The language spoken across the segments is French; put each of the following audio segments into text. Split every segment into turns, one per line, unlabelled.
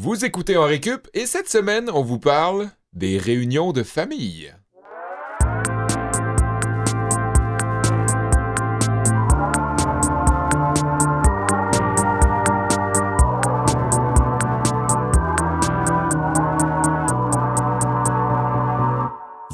Vous écoutez en récup et cette semaine, on vous parle des réunions de famille.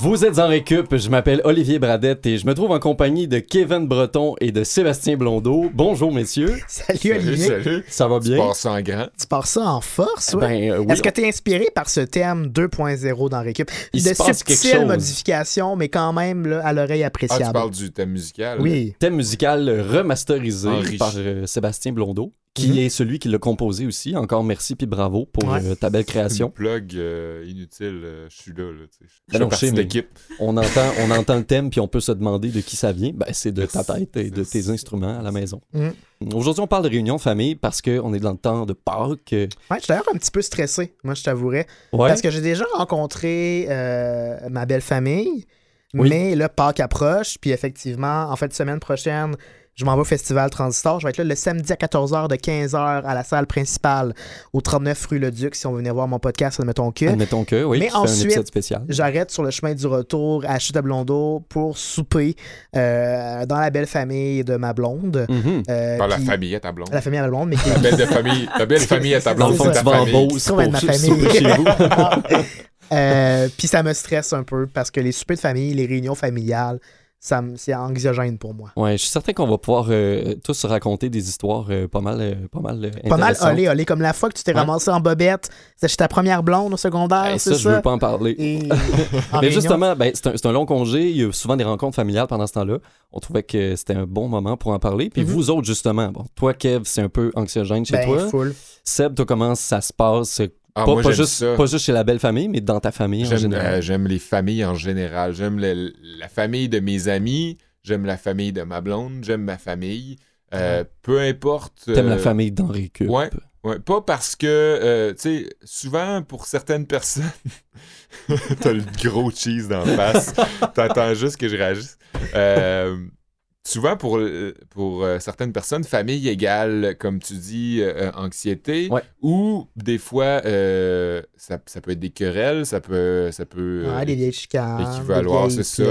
Vous êtes en récup, je m'appelle Olivier Bradette et je me trouve en compagnie de Kevin Breton et de Sébastien Blondeau. Bonjour messieurs,
Salut, Olivier.
salut.
ça va
Tu
bien?
passes en grand.
Tu pars ça en force, ouais?
Ben euh, oui,
Est-ce que tu es inspiré par ce thème 2.0 dans Récup?
Il
de
se passe quelque
subtiles modifications, mais quand même là, à l'oreille
Ah, tu
appréciable.
parles du thème musical.
oui.
thème musical remasterisé
Enrichi.
par euh, Sébastien Blondeau, qui
Mhm.
est celui qui l'a composé aussi. Encore merci puis bravo pour
Ouais.
euh, ta belle
Une
création.
plug euh, inutile, euh, je suis là. là tu sais. je
Ben
l'équipe.
On entend, on entend le thème puis on peut se demander de qui ça vient. Ben, c'est de ta tête et de tes instruments à la maison.
Mhm.
Aujourd'hui, on parle de réunion de famille parce qu'on est dans le temps de Pâques.
Ouais, je suis d'ailleurs un petit peu stressé, moi, je t'avouerais.
Ouais.
Parce que j'ai déjà rencontré euh, ma belle famille,
Oui.
mais là, Pâques approche, puis effectivement, en fait, semaine prochaine, je m'en vais au Festival Transistor. Je vais être là le samedi à 14h de 15h à la salle principale au 39 rue Le Duc, si on veut venir voir mon podcast, admettons que.
Admettons que, oui,
Mais ensuite. J'arrête sur le chemin du retour à Chute à Blondeau pour souper euh, dans la belle famille de ma blonde. Euh,
Dans la
puis-
famille à ta blonde.
La famille à ma blonde, mais qui
La belle, de famille, la belle famille à ta blonde, c'est
tu
ta famille.
Pour
ma famille.
souper chez vous.
Euh, puis ça me stresse un peu parce que les soupers de famille, les réunions familiales, ça c'est anxiogène pour moi.
Ouais, je suis certain qu'on va pouvoir euh, tous raconter des histoires euh, pas mal, euh, pas mal, euh,
Pas mal olé, olé, comme la fois que tu t'es
Ouais.
ramassé en bobette, c'était ta première blonde au secondaire,
Hey,
c'est
ça,
ça?
je veux pas en parler.
Et en
Mais
réunion,
justement, ben, c'est un, long congé. Il y a souvent des rencontres familiales pendant ce temps-là. On trouvait que c'était un bon moment pour en parler. Puis
Mhm.
vous autres, justement, bon, toi, Kev, c'est un peu anxiogène chez
ben,
toi.
full.
Seb, toi, comment ça se passe?
Ah,
pas,
moi,
pas
j'aime
juste,
ça.
pas juste chez la belle famille, mais dans ta famille en général.
euh, j'aime les familles en général. J'aime le- la famille de mes amis. J'aime la famille de ma blonde. J'aime ma famille. Euh, Peu importe.
T'aimes la
euh,
famille d'Henri Cup.
ouais. Ouais, pas parce que, euh, tu sais, souvent pour certaines personnes, t'as le gros cheese dans la face, t'attends juste que je réagisse. Souvent pour, euh, pour euh, certaines personnes, famille égale, comme tu dis, euh, anxiété,
Ouais.
ou des fois, euh, ça, ça peut être des querelles, ça peut... Ça peut
Ouais, des vieilles chicanes.
équivaloir, c'est ça.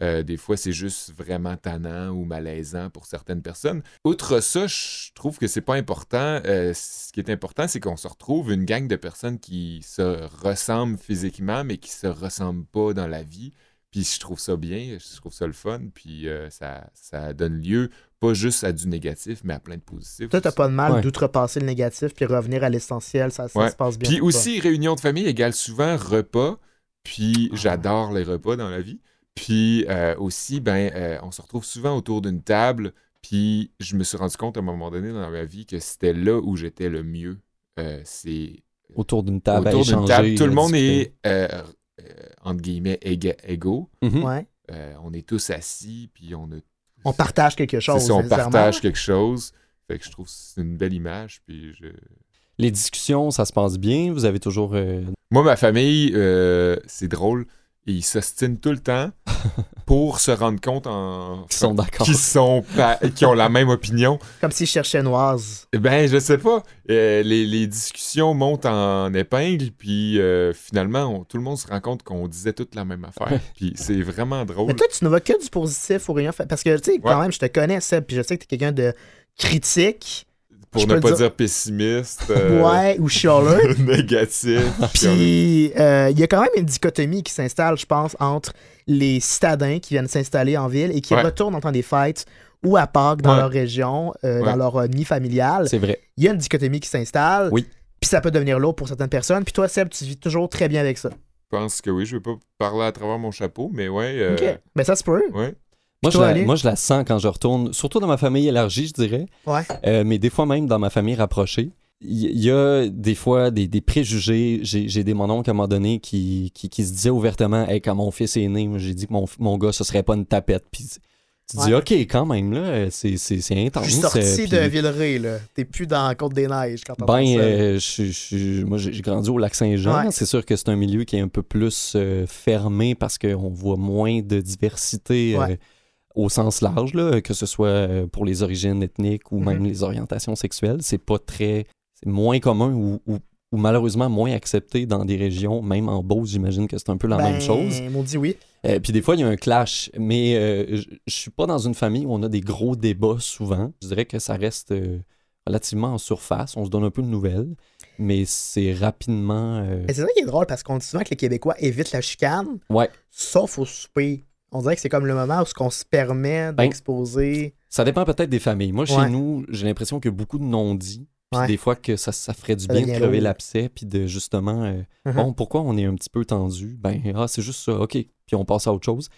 euh, des fois, c'est juste vraiment tannant ou malaisant pour certaines personnes. Outre ça, je trouve que c'est pas important. Euh, ce qui est important, c'est qu'on se retrouve une gang de personnes qui se ressemblent physiquement, mais qui se ressemblent pas dans la vie. Puis je trouve ça bien, je trouve ça le fun. Puis euh, ça, ça donne lieu pas juste à du négatif, mais à plein de positifs.
Toi, t'as pas de mal
Ouais.
d'outrepasser le négatif puis revenir à l'essentiel, ça, ça
Ouais.
se passe bien.
Puis
toi.
aussi, réunion de famille égale souvent repas. Puis
Ah.
j'adore les repas dans la vie. Puis euh, aussi, ben, euh, on se retrouve souvent autour d'une table. Puis je me suis rendu compte à un moment donné dans ma vie que c'était là où j'étais le mieux. Euh, c'est
Autour d'une table
autour
à
d'une
échanger.
table. Tout le monde
discuter.
est, entre guillemets, éga- égaux.
Mhm.
Ouais.
Euh, on est tous assis, puis on a...
On partage quelque chose.
ça, on partage quelque chose. Fait que je trouve que c'est une belle image. Puis je...
Les discussions, ça se passe bien? Vous avez toujours. euh,
Moi, ma famille, euh, c'est drôle. Ils s'ostinent tout le temps pour se rendre compte en...
qui sont d'accord.
qui sont pa- qui ont la même opinion.
Comme s'ils cherchaient Noise.
Eh Ben, je sais pas. Euh, les, les discussions montent en épingle, puis euh, finalement, on- tout le monde se rend compte qu'on disait toute la même affaire. Puis c'est vraiment drôle.
Mais toi, tu ne vois que du positif réunions. fa- Parce que, tu sais, quand
Ouais.
même, je te connais, Seb, puis je sais que tu es quelqu'un de critique.
Pour
je
ne pas dire, pessimiste. euh,
Ouais, ou chialeux.
négatif.
Puis, euh, il y a quand même une dichotomie qui s'installe, je pense, entre les citadins qui viennent s'installer en ville et qui
Ouais.
retournent en temps des fêtes ou à Pâques dans
Ouais.
leur région, euh,
Ouais.
dans leur euh, nid familial.
C'est vrai.
Il y a une dichotomie qui s'installe.
Oui.
Puis ça peut devenir lourd pour certaines personnes. Puis toi, Seb, tu vis toujours très bien avec ça.
Je pense que oui. Je vais pas parler à travers mon chapeau, mais ouais. euh,
OK. Mais ça se peut.
ouais.
Moi je, la, moi, je la sens quand je retourne, surtout dans ma famille élargie, je dirais,
Ouais.
euh, mais des fois même dans ma famille rapprochée. Il y, a des fois des, des préjugés. J'ai des mononcles à un moment donné qui, qui, qui se disaient ouvertement hey, quand mon fils est né, j'ai dit que mon, mon gars, ce serait pas une tapette. Puis tu te dis,
Ouais.
OK, quand même, là, c'est intense.
Je suis sorti
euh,
de
puis-
Villeray, là. T'es plus dans la Côte-des-Neiges quand
Ben, euh, je- je- moi, j'ai grandi au Lac-Saint-Jean.
Ouais.
C'est sûr que c'est un milieu qui est un peu plus euh, fermé parce qu'on voit moins de diversité
Ouais.
Au sens large, là, que ce soit euh, pour les origines ethniques ou
Mhm.
même les orientations sexuelles. C'est pas très. C'est moins commun ou, ou ou malheureusement moins accepté dans des régions, même en Beauce, j'imagine que c'est un peu la même
Ben,
chose.
M'ont dit oui.
Euh, puis des fois, il y a un clash, mais euh, je suis pas dans une famille où on a des gros débats souvent. Je dirais que ça reste euh, relativement en surface. On se donne un peu de nouvelles, mais c'est rapidement. euh,
c'est ça qui est drôle parce qu'on dit souvent que les Québécois évitent la chicane,
Ouais,
sauf au souper. On dirait que c'est comme le moment où on se permet
Ben,
d'exposer.
ça dépend peut-être des familles. Moi, chez
Ouais.
nous, j'ai l'impression qu'il y a beaucoup de non-dits. Puis
Ouais.
des fois que ça, ça ferait du
Ça
bien de crever l'abcès, puis de justement, euh,
Mhm.
bon, pourquoi on est un petit peu tendu? Ben, ah, c'est juste ça, ok, puis on passe à autre chose.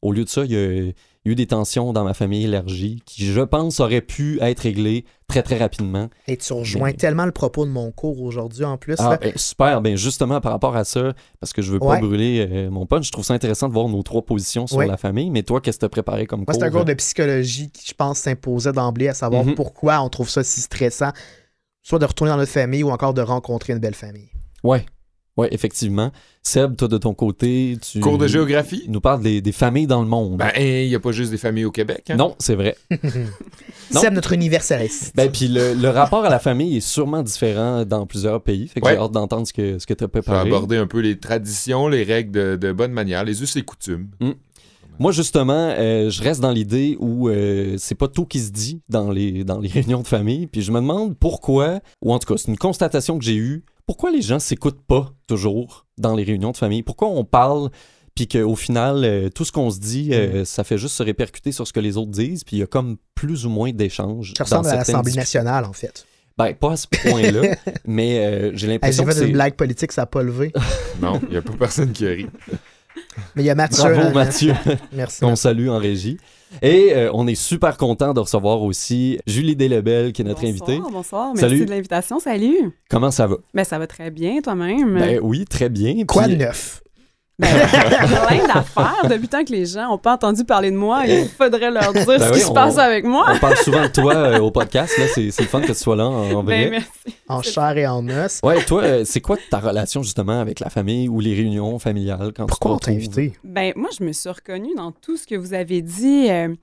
Au lieu de ça, il y a, il y a eu des tensions dans ma famille élargie qui, je pense, auraient pu être réglées très, très rapidement.
Et tu rejoins
Mais-
tellement le propos de mon cours aujourd'hui en plus.
Ah, ben, super, ben justement par rapport à ça, parce que je veux pas brûler euh, mon punch, je trouve ça intéressant de voir nos trois positions sur
Ouais.
la famille, mais toi, qu'est-ce que tu as préparé comme
Moi,
cours?
c'est un cours de psychologie qui, je pense, s'imposait d'emblée à savoir
Mhm.
pourquoi on trouve ça si stressant, soit de retourner dans notre famille ou encore de rencontrer une belle famille.
Ouais, ouais, effectivement. Seb, toi, de ton côté, tu
Cours de géographie?
nous parles des, des familles dans le monde.
Ben, il n'y a pas juste des familles au Québec. hein?
non, c'est vrai. Non.
C'est notre universaliste.
Ben, puis le, le rapport à la famille est sûrement différent dans plusieurs pays. Fait que
Ouais.
j'ai hâte d'entendre ce que, ce que tu as préparé.
aborder un peu les traditions, les règles de, de bonne manière, les us et coutumes.
Moi, justement, euh, je reste dans l'idée où euh, c'est pas tout qui se dit dans les, dans les réunions de famille. Puis je me demande pourquoi, ou en tout cas, c'est une constatation que j'ai eue, pourquoi les gens s'écoutent pas toujours dans les réunions de famille? Pourquoi on parle, puis qu'au final, euh, tout ce qu'on se dit, euh, ça fait juste se répercuter sur ce que les autres disent, puis il y a comme plus ou moins d'échanges.
Ça
dans
ressemble à l'Assemblée nationale, en fait.
Ben, pas à ce point-là, mais euh, j'ai
Hey,
l'impression
J'ai
que
fait
c'est...
une blague politique, ça n'a pas levé.
Non, il n'y a pas personne qui rit.
Mais il y a Mathieu.
Bravo
là,
Mathieu.
Merci.
qu'on salue en régie. Et euh, on est super content de recevoir aussi Julie Delebel, qui est notre
bonsoir,
invitée.
Bonsoir, merci
Salut.
de l'invitation. Salut.
Comment ça va?
Ben, ça va très bien, toi-même.
Ben oui, très bien.
Quoi
Puis-
de neuf?
Ben, plein d'affaires. Depuis tant que les gens n'ont pas entendu parler de moi, il faudrait leur dire
Ben
ce
oui,
qui se passe avec moi.
On parle souvent de toi euh, au podcast, là, c'est c'est le fun que tu sois là en, en vrai.
Ben, merci.
En chair et en os.
Ouais, toi, euh, c'est quoi ta relation justement avec la famille ou les réunions familiales quand
Pourquoi on t'a invité?
Ben, moi, je me suis reconnue dans tout ce que vous avez dit. Euh,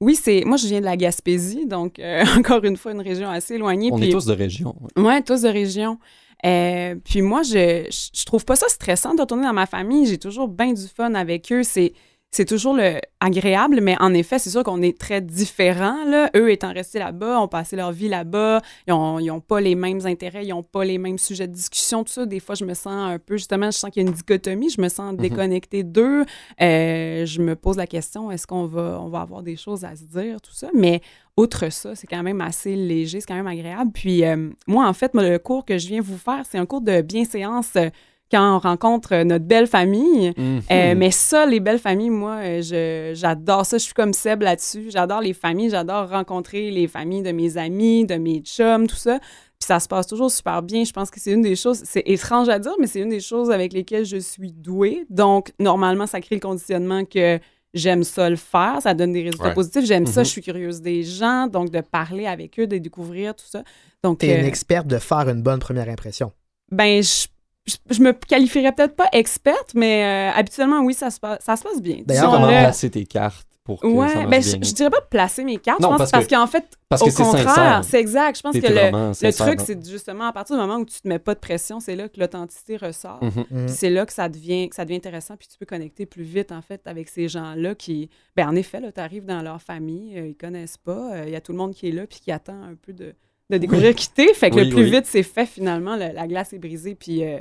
oui, c'est moi, je viens de la Gaspésie, donc euh, encore une fois, une région assez éloignée.
On est tous de région. ouais.
Ouais, tous de région. Euh, puis moi, je, je, trouve pas ça stressant de retourner dans ma famille. J'ai toujours bien du fun avec eux. C'est, c'est toujours le, agréable, mais en effet, c'est sûr qu'on est très différents. Là. Eux étant restés là-bas, ont passé leur vie là-bas, ils ont, ils ont pas les mêmes intérêts, ils ont pas les mêmes sujets de discussion, tout ça. Des fois, je me sens un peu, justement, je sens qu'il y a une dichotomie, je me sens déconnectée d'eux. Euh, je me pose la question, est-ce qu'on va, on va avoir des choses à se dire, tout ça? Mais outre ça, c'est quand même assez léger, c'est quand même agréable. Puis euh, moi, en fait, moi, le cours que je viens vous faire, c'est un cours de bienséance euh, quand on rencontre euh, notre belle famille.
Mhm.
Euh, mais ça, les belles familles, moi, euh, je- j'adore ça. Je suis comme Seb là-dessus. J'adore les familles. J'adore rencontrer les familles de mes amis, de mes chums, tout ça. Puis ça se passe toujours super bien. Je pense que c'est une des choses, c'est étrange à dire, mais c'est une des choses avec lesquelles je suis douée. Donc, normalement, ça crée le conditionnement que j'aime ça le faire. Ça donne des résultats
Ouais.
positifs. J'aime ça.
Mhm.
Je suis curieuse des gens. Donc, de parler avec eux, de découvrir tout ça. Donc,
T'es une
euh,
experte de faire une bonne première impression.
ben, je, je, je me qualifierais peut-être pas experte, mais euh, habituellement, oui, ça se passe, ça se passe bien.
D'ailleurs,
Comment placer tes cartes pour que ça
Ouais,
marche
ben,
bien?
je, je dirais pas placer mes cartes,
Non,
je pense,
parce
parce,
que-
qu'en fait,
parce
au
que
contraire, c'est exact. Je pense que le, truc, c'est justement à partir du moment où tu te mets pas de pression, c'est là que l'authenticité ressort. Puis c'est là que ça devient que ça devient intéressant, puis tu peux connecter plus vite, en fait, avec ces gens-là qui... Ben, en effet, là, tu arrives dans leur famille, euh, ils connaissent pas, euh, il y a tout le monde qui est là, puis qui attend un peu de, de découvrir qui t'es. Fait que
Oui,
le plus
oui.
vite c'est fait, finalement, le- la glace est brisée, puis, euh,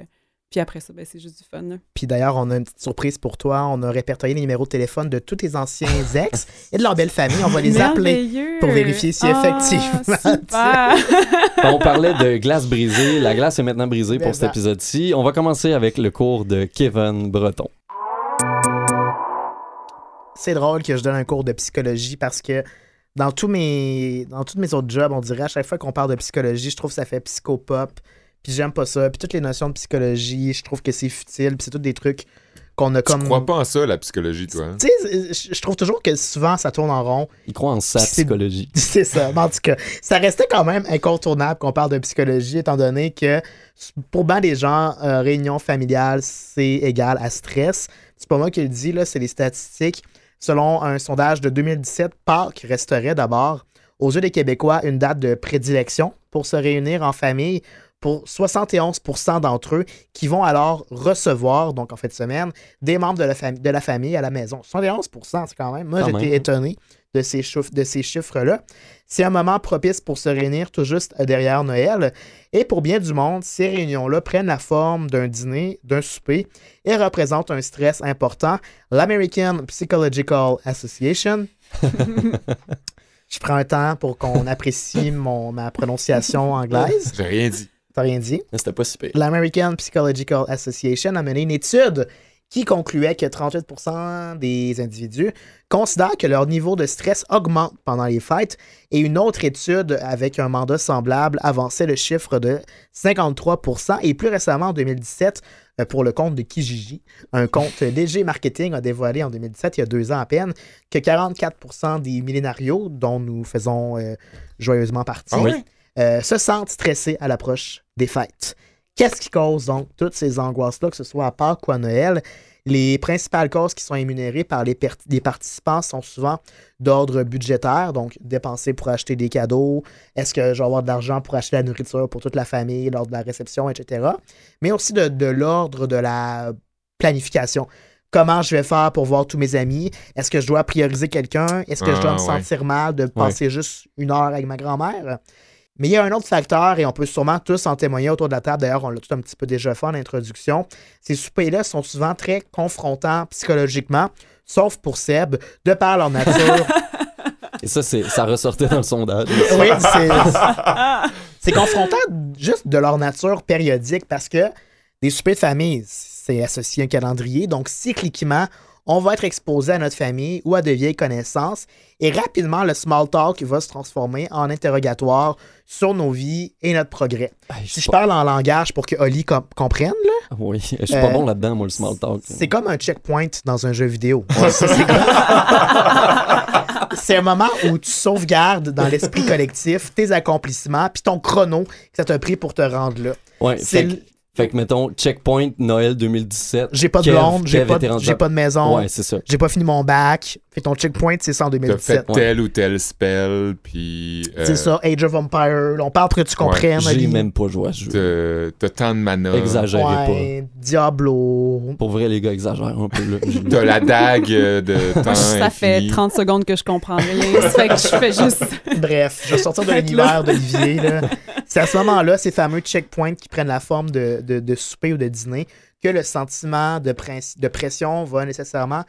puis après ça, ben, c'est juste du fun. là.
Puis d'ailleurs, on a une petite surprise pour toi. On a répertorié les numéros de téléphone de tous tes anciens ex et de leur belle famille. On va les appeler. Pour vérifier si
Ah,
effectivement,
super!
On parlait de glace brisée. La glace est maintenant brisée pour cet épisode-ci. On va commencer avec le cours de Kevin Breton.
C'est drôle que je donne un cours de psychologie parce que dans tous mes dans tous mes autres jobs, on dirait à chaque fois qu'on parle de psychologie, je trouve que ça fait psychopop. Puis j'aime pas ça. Puis toutes les notions de psychologie, je trouve que c'est futile. Puis c'est tous des trucs qu'on a
Tu
comme.
crois pas en ça, la psychologie, toi? hein?
Tu sais, je je trouve toujours que souvent ça tourne en rond.
Il croit en sa psychologie.
C'est ça. Mais en tout cas, ça restait quand même incontournable qu'on parle de psychologie, étant donné que pour bien des gens, euh, réunion familiale, c'est égal à stress. C'est pas moi qui le dis, là, c'est les statistiques. Selon un sondage de 2017, Pâques resterait d'abord, aux yeux des Québécois, une date de prédilection pour se réunir en famille. Pour 71% d'entre eux qui vont alors recevoir, donc en fin de semaine, des membres de la, fami- de la famille à la maison. 71% c'est quand même. Moi, j'étais étonné de ces, chiffres- de ces chiffres-là. C'est un moment propice pour se réunir tout juste derrière Noël. Et pour bien du monde, ces réunions-là prennent la forme d'un dîner, d'un souper et représentent un stress important. L'American Psychological Association. Je prends un temps pour qu'on apprécie mon, ma prononciation anglaise.
J'ai rien dit.
T'as rien dit?
Mais C'était pas si pire.
L'American Psychological Association a mené une étude qui concluait que 38% des individus considèrent que leur niveau de stress augmente pendant les fêtes et une autre étude avec un mandat semblable avançait le chiffre de 53% et plus récemment en 2017 euh, pour le compte de Kijiji, un compte léger marketing a dévoilé en 2017, il y a deux ans à peine, que 44% des millénarios dont nous faisons euh, joyeusement partie
Ah oui?
euh, se sentent stressés à l'approche des fêtes. Qu'est-ce qui cause donc toutes ces angoisses-là, que ce soit à Pâques ou à Noël? Les principales causes qui sont énumérées par les, participants sont souvent d'ordre budgétaire, donc dépenser pour acheter des cadeaux, est-ce que je vais avoir de l'argent pour acheter la nourriture pour toute la famille lors de la réception, etc. Mais aussi de, de l'ordre de la planification. Comment je vais faire pour voir tous mes amis? Est-ce que je dois prioriser quelqu'un? Est-ce que je dois
Ah,
me
ouais.
sentir mal de passer juste une heure avec ma grand-mère? Mais il y a un autre facteur, et on peut sûrement tous en témoigner autour de la table. D'ailleurs, on l'a tout un petit peu déjà fait en introduction. Ces soupers-là sont souvent très confrontants psychologiquement, sauf pour Seb, de par leur nature.
Et ça, c'est, ça ressortait dans le sondage.
oui, c'est. C'est confrontant juste de leur nature périodique parce que des soupers de famille, c'est associé à un calendrier. Donc, cycliquement, on va être exposé à notre famille ou à de vieilles connaissances. Et rapidement, le small talk va se transformer en interrogatoire sur nos vies et notre progrès.
Je
Si je
pas-
parle en langage pour que Oli com- comprenne, là,
Oui, je suis
Euh,
pas bon là-dedans, moi, le small talk.
c'est comme un checkpoint dans un jeu vidéo. Ça, c'est un moment où tu sauvegardes dans l'esprit collectif tes accomplissements puis ton chrono que ça t'a pris pour te rendre là.
Ouais,
C'est
fait, que- mettons, checkpoint Noël 2017.
J'ai pas de blonde, j'ai pas, de- pas maison,
Ouais, c'est ça.
j'ai pas fini mon bac. Fait ton checkpoint, c'est ça en
T'as
2017.
fait tel ou tel spell, puis. euh,
C'est ça, Age of Empire. On parle pour que tu comprennes.
J'ai même pas joué à ce jeu.
T'as tant de mana.
Exagérez
Ouais, Diablo.
pas. Pour vrai, les gars exagèrent un peu. Là.
T'as la dague de temps
ça fait
infini.
30 secondes que je comprends rien. Fait que je fais juste.
Bref, je vais sortir de l'univers d'Olivier. là. C'est à ce moment-là, ces fameux checkpoints qui prennent la forme de, de, de souper ou de dîner, que le sentiment de, pression va nécessairement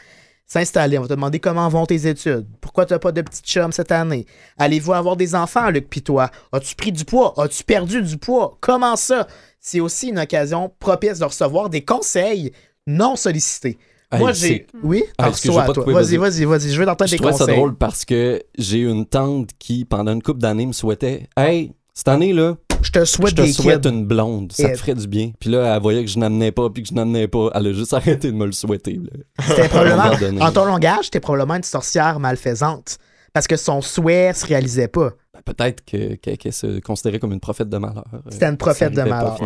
s'installer. On va te demander comment vont tes études. Pourquoi tu n'as pas de petite chum cette année? Allez-vous avoir des enfants, Luc, pis toi? As-tu pris du poids? As-tu perdu du poids? Comment ça? C'est aussi une occasion propice de recevoir des conseils non sollicités.
Hey,
Moi, j'ai. Oui?
Ah,
toi,
je
Vas-y, vas-y, vas-y. Je veux t'entendre
Je
tes
trouvais ça
conseils.
drôle parce que j'ai une tante qui, pendant une couple d'années, me souhaitait Hey, cette année, là,
Je te souhaite
je te
des
souhaite
kids.
une blonde. Ça te ferait du bien. Puis là, elle voyait que je n'amenais pas, puis que je n'amenais pas. Elle a juste arrêté de me le souhaiter.
C'était probablement, en ton langage, t'es probablement une sorcière malfaisante. Parce que son souhait se réalisait pas.
Ben, Peut-être que- que- qu'elle se considérait comme une prophète de malheur.
C'était une prophète de malheur.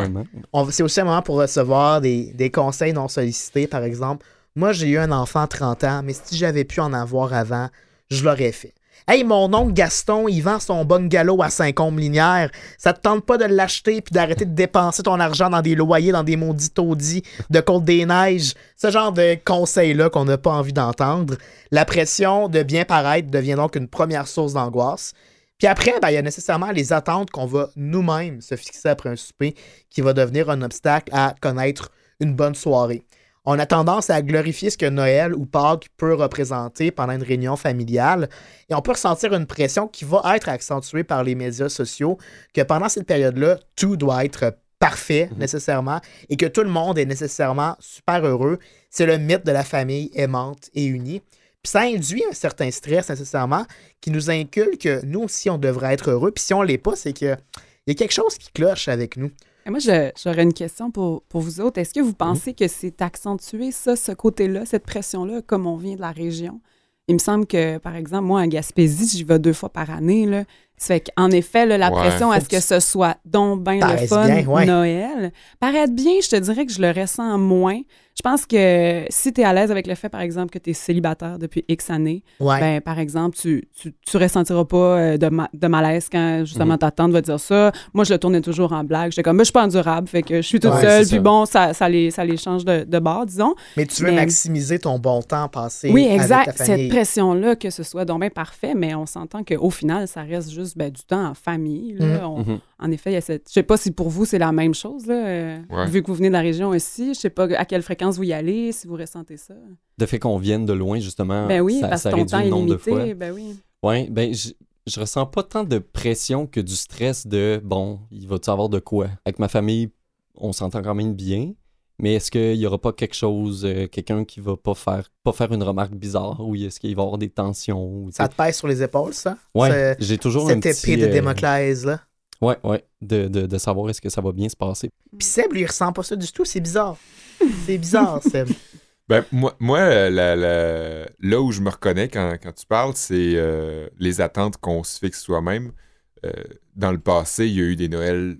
C'est aussi un moment pour recevoir des, des conseils non sollicités, par exemple. Moi, j'ai eu un enfant à 30 ans, mais si j'avais pu en avoir avant, je l'aurais fait. Hey, mon oncle Gaston, il vend son bungalow à Saint-Côme-Linière. Ça te tente pas de l'acheter puis d'arrêter de dépenser ton argent dans des loyers, dans des maudits taudis de Côte-des-Neiges? Ce genre de conseils-là qu'on n'a pas envie d'entendre. La pression de bien paraître devient donc une première source d'angoisse. Puis après, ben, il y a nécessairement les attentes qu'on va nous-mêmes se fixer après un souper qui va devenir un obstacle à connaître une bonne soirée. On a tendance à glorifier ce que Noël ou Pâques peut représenter pendant une réunion familiale et on peut ressentir une pression qui va être accentuée par les médias sociaux que pendant cette période-là, tout doit être parfait nécessairement et que tout le monde est nécessairement super heureux. C'est le mythe de la famille aimante et unie. Puis ça induit un certain stress nécessairement qui nous inculque que nous aussi, on devrait être heureux. Puis si on l'est pas, c'est qu'il y a quelque chose qui cloche avec nous.
Et Moi, j'aurais une question pour, pour vous autres. Est-ce que vous pensez que c'est accentué, ça, ce côté-là, cette pression-là, comme on vient de la région? Il me semble que, par exemple, moi, à Gaspésie, j'y vais deux fois par année. Là. Ça fait qu'en effet, là, la
Ouais.
pression,
Faut
est-ce
que
ce soit donc bien le fun
bien, ouais.
Noël? Paraître bien, je te dirais que je le ressens moins. Je pense que si tu es à l'aise avec le fait, par exemple, que tu es célibataire depuis X années,
Ouais.
ben, par exemple, tu, tu, tu ressentiras pas euh, de, ma- de malaise quand justement ta tante va dire ça. Moi, je le tournais toujours en blague. J'étais comme, moi, je suis pas endurable, fait que je suis toute
Ouais,
seule, puis
ça.
bon, ça, ça, les, ça les change de, de bord, disons.
mais tu veux
mais-
maximiser ton bon temps passé
Oui,
avec
exact. Cette pression-là, que ce soit donc bien parfait, mais on s'entend qu'au final, ça reste juste ben, du temps en famille. là.
Mhm.
On-
Mhm.
En effet, il y a cette. Je sais pas si pour vous, c'est la même chose, là, euh,
Ouais.
vu que vous venez de la région aussi. Je sais pas à quelle fréquence vous y allez, si vous ressentez ça.
Le fait qu'on vienne de loin, justement,
ben oui,
ça,
parce
ça
que ton
réduit
temps
le
est
nombre de fois.
limité. Ben oui.
Ouais, ben, je, je ressens pas tant de pression que du stress de bon, il va-tu avoir de quoi? Avec ma famille, on s'entend quand même bien, mais est-ce qu'il y aura pas quelque chose, euh, quelqu'un qui va pas faire, pas faire une remarque bizarre ou est-ce qu'il va y avoir des tensions? ou,
Ça te pèse sur les épaules, ça?
ouais, j'ai toujours un
Cette
petit...
épée de
euh,
Démoclès, là.
Ouais, ouais, de, de, de savoir est-ce que ça va bien se passer.
Puis Seb, lui, il ressent pas ça du tout. C'est bizarre. C'est bizarre, Seb.
Ben, moi, moi euh, la- la- là où je me reconnais quand, quand tu parles, c'est euh, les attentes qu'on se fixe soi-même. Euh, dans le passé, il y a eu des Noëls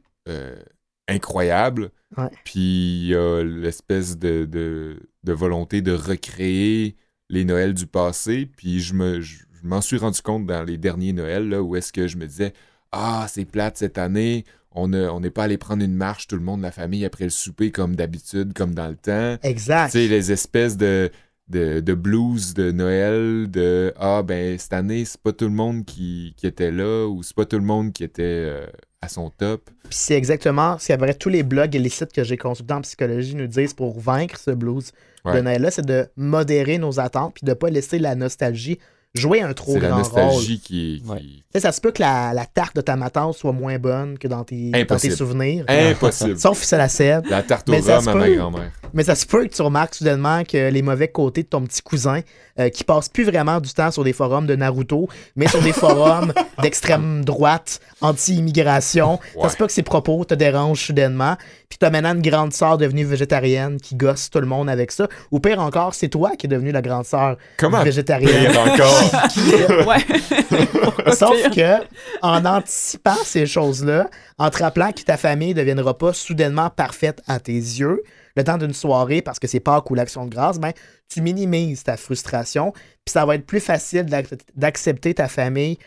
incroyables.
Ouais.
Puis il y a l'espèce de, de- de volonté de recréer les Noëls du passé. Puis je me, je, je m'en suis rendu compte dans les derniers Noëls, là, où est-ce que je me disais Ah, c'est plate cette année. On ne- on n'est pas allé prendre une marche, tout le monde, la famille, après le souper, comme d'habitude, comme dans le temps.
Exact.
Tu sais, les espèces de, de, de blues de Noël, de Ah, ben, cette année, c'est pas tout le monde qui, qui était là, ou c'est pas tout le monde qui était euh, à son top.
Puis c'est exactement ce qu'après tous les blogs et les sites que j'ai consultés en psychologie nous disent pour vaincre ce blues de. Noël-là, c'est de modérer nos attentes puis de pas laisser la nostalgie jouer un trop
C'est la
grand rôle.
nostalgie qui. qui-
Ouais.
Tu sais, ça se peut que la, la tarte de ta matante soit moins bonne que dans tes, dans tes
Impossible.
souvenirs.
Impossible.
Sauf si c'est la Seb.
La tarte au
Mais ça
rhum à ma grand-mère.
Mais ça se peut que tu remarques soudainement que les mauvais côtés de ton petit cousin, euh, qui passe plus vraiment du temps sur des forums de Naruto, mais sur des forums d'extrême droite, anti-immigration, ça se peut que ses propos te dérangent soudainement. Puis t'as maintenant une grande sœur devenue végétarienne qui gosse tout le monde avec ça. Ou pire encore, c'est toi qui es devenue la grande sœur
Comment
végétarienne.
pire encore?
Qui,
ouais.
Sauf que, en anticipant ces choses-là, en te rappelant que ta famille ne deviendra pas soudainement parfaite à tes yeux, le temps d'une soirée, parce que c'est Pâques ou l'Action de grâce, ben, tu minimises ta frustration, puis ça va être plus facile d'ac- d'accepter ta famille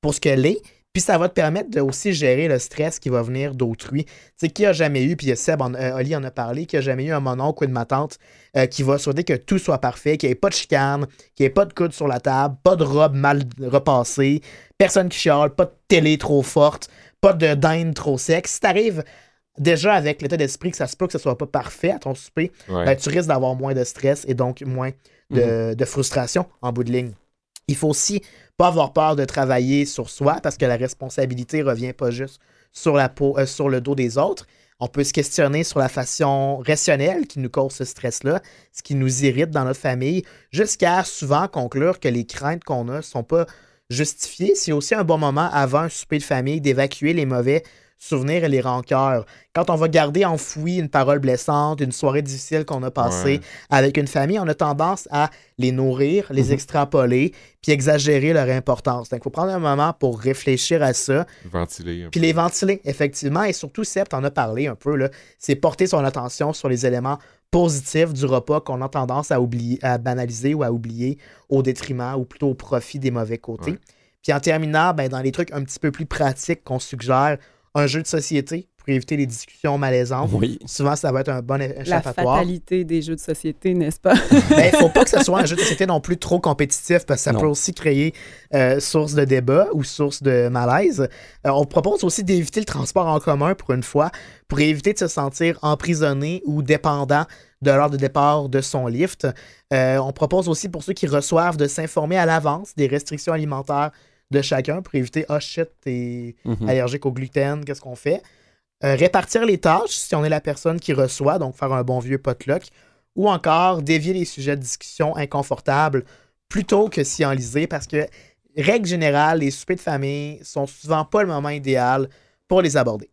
pour ce qu'elle est, puis ça va te permettre de aussi gérer le stress qui va venir d'autrui. Tu sais, qui a jamais eu, puis il y a Seb, en- euh, Oli en a parlé, qui a jamais eu un mononcle ou une ma tante euh, qui va souhaiter que tout soit parfait, qu'il n'y ait pas de chicane, qu'il n'y ait pas de coude sur la table, pas de robe mal repassée, personne qui chiale, pas de télé trop forte, pas de dinde trop sec. Si t'arrives déjà avec l'état d'esprit que ça se peut que ce soit pas parfait à ton souper,
Ouais.
ben, tu risques d'avoir moins de stress et donc moins de, de frustration en bout de ligne. Il faut aussi pas avoir peur de travailler sur soi parce que la responsabilité revient pas juste sur, euh, sur le dos des autres. On peut se questionner sur la façon rationnelle qui nous cause ce stress-là, ce qui nous irrite dans notre famille, jusqu'à souvent conclure que les craintes qu'on a sont pas justifiées. C'est aussi un bon moment avant un souper de famille d'évacuer les mauvais souvenirs et les rancœurs. Quand on va garder enfoui une parole blessante, une soirée difficile qu'on a passée
Ouais.
avec une famille, on a tendance à les nourrir, les
Mhm.
extrapoler, puis exagérer leur importance. Donc, il faut prendre un moment pour réfléchir à ça,
Ventiler. un
puis les ventiler, effectivement. Et surtout, Seb, t'en as parlé un peu, c'est porter son attention sur les éléments positifs du repas qu'on a tendance à, oublier, à banaliser ou à oublier au détriment ou plutôt au profit des mauvais côtés.
Ouais.
Puis en terminant, ben, dans les trucs un petit peu plus pratiques qu'on suggère, un jeu de société pour éviter les discussions malaisantes.
Oui.
Souvent, ça va être un bon
La
échappatoire.
fatalité des jeux de société, n'est-ce pas?
Il ne faut pas que ce soit un jeu de société non plus trop compétitif parce que ça
Non.
peut aussi créer euh, source de débat ou source de malaise. Euh, on propose aussi d'éviter le transport en commun pour une fois, pour éviter de se sentir emprisonné ou dépendant de l'heure de départ de son lift. Euh, on propose aussi pour ceux qui reçoivent de s'informer à l'avance des restrictions alimentaires de chacun pour éviter oh shit, t'es
Mhm.
allergique au gluten, qu'est-ce qu'on fait? Euh, répartir les tâches si on est la personne qui reçoit, donc faire un bon vieux potluck, ou encore dévier les sujets de discussion inconfortables plutôt que s'y enliser parce que, règle générale, les soupers de famille sont souvent pas le moment idéal pour les aborder.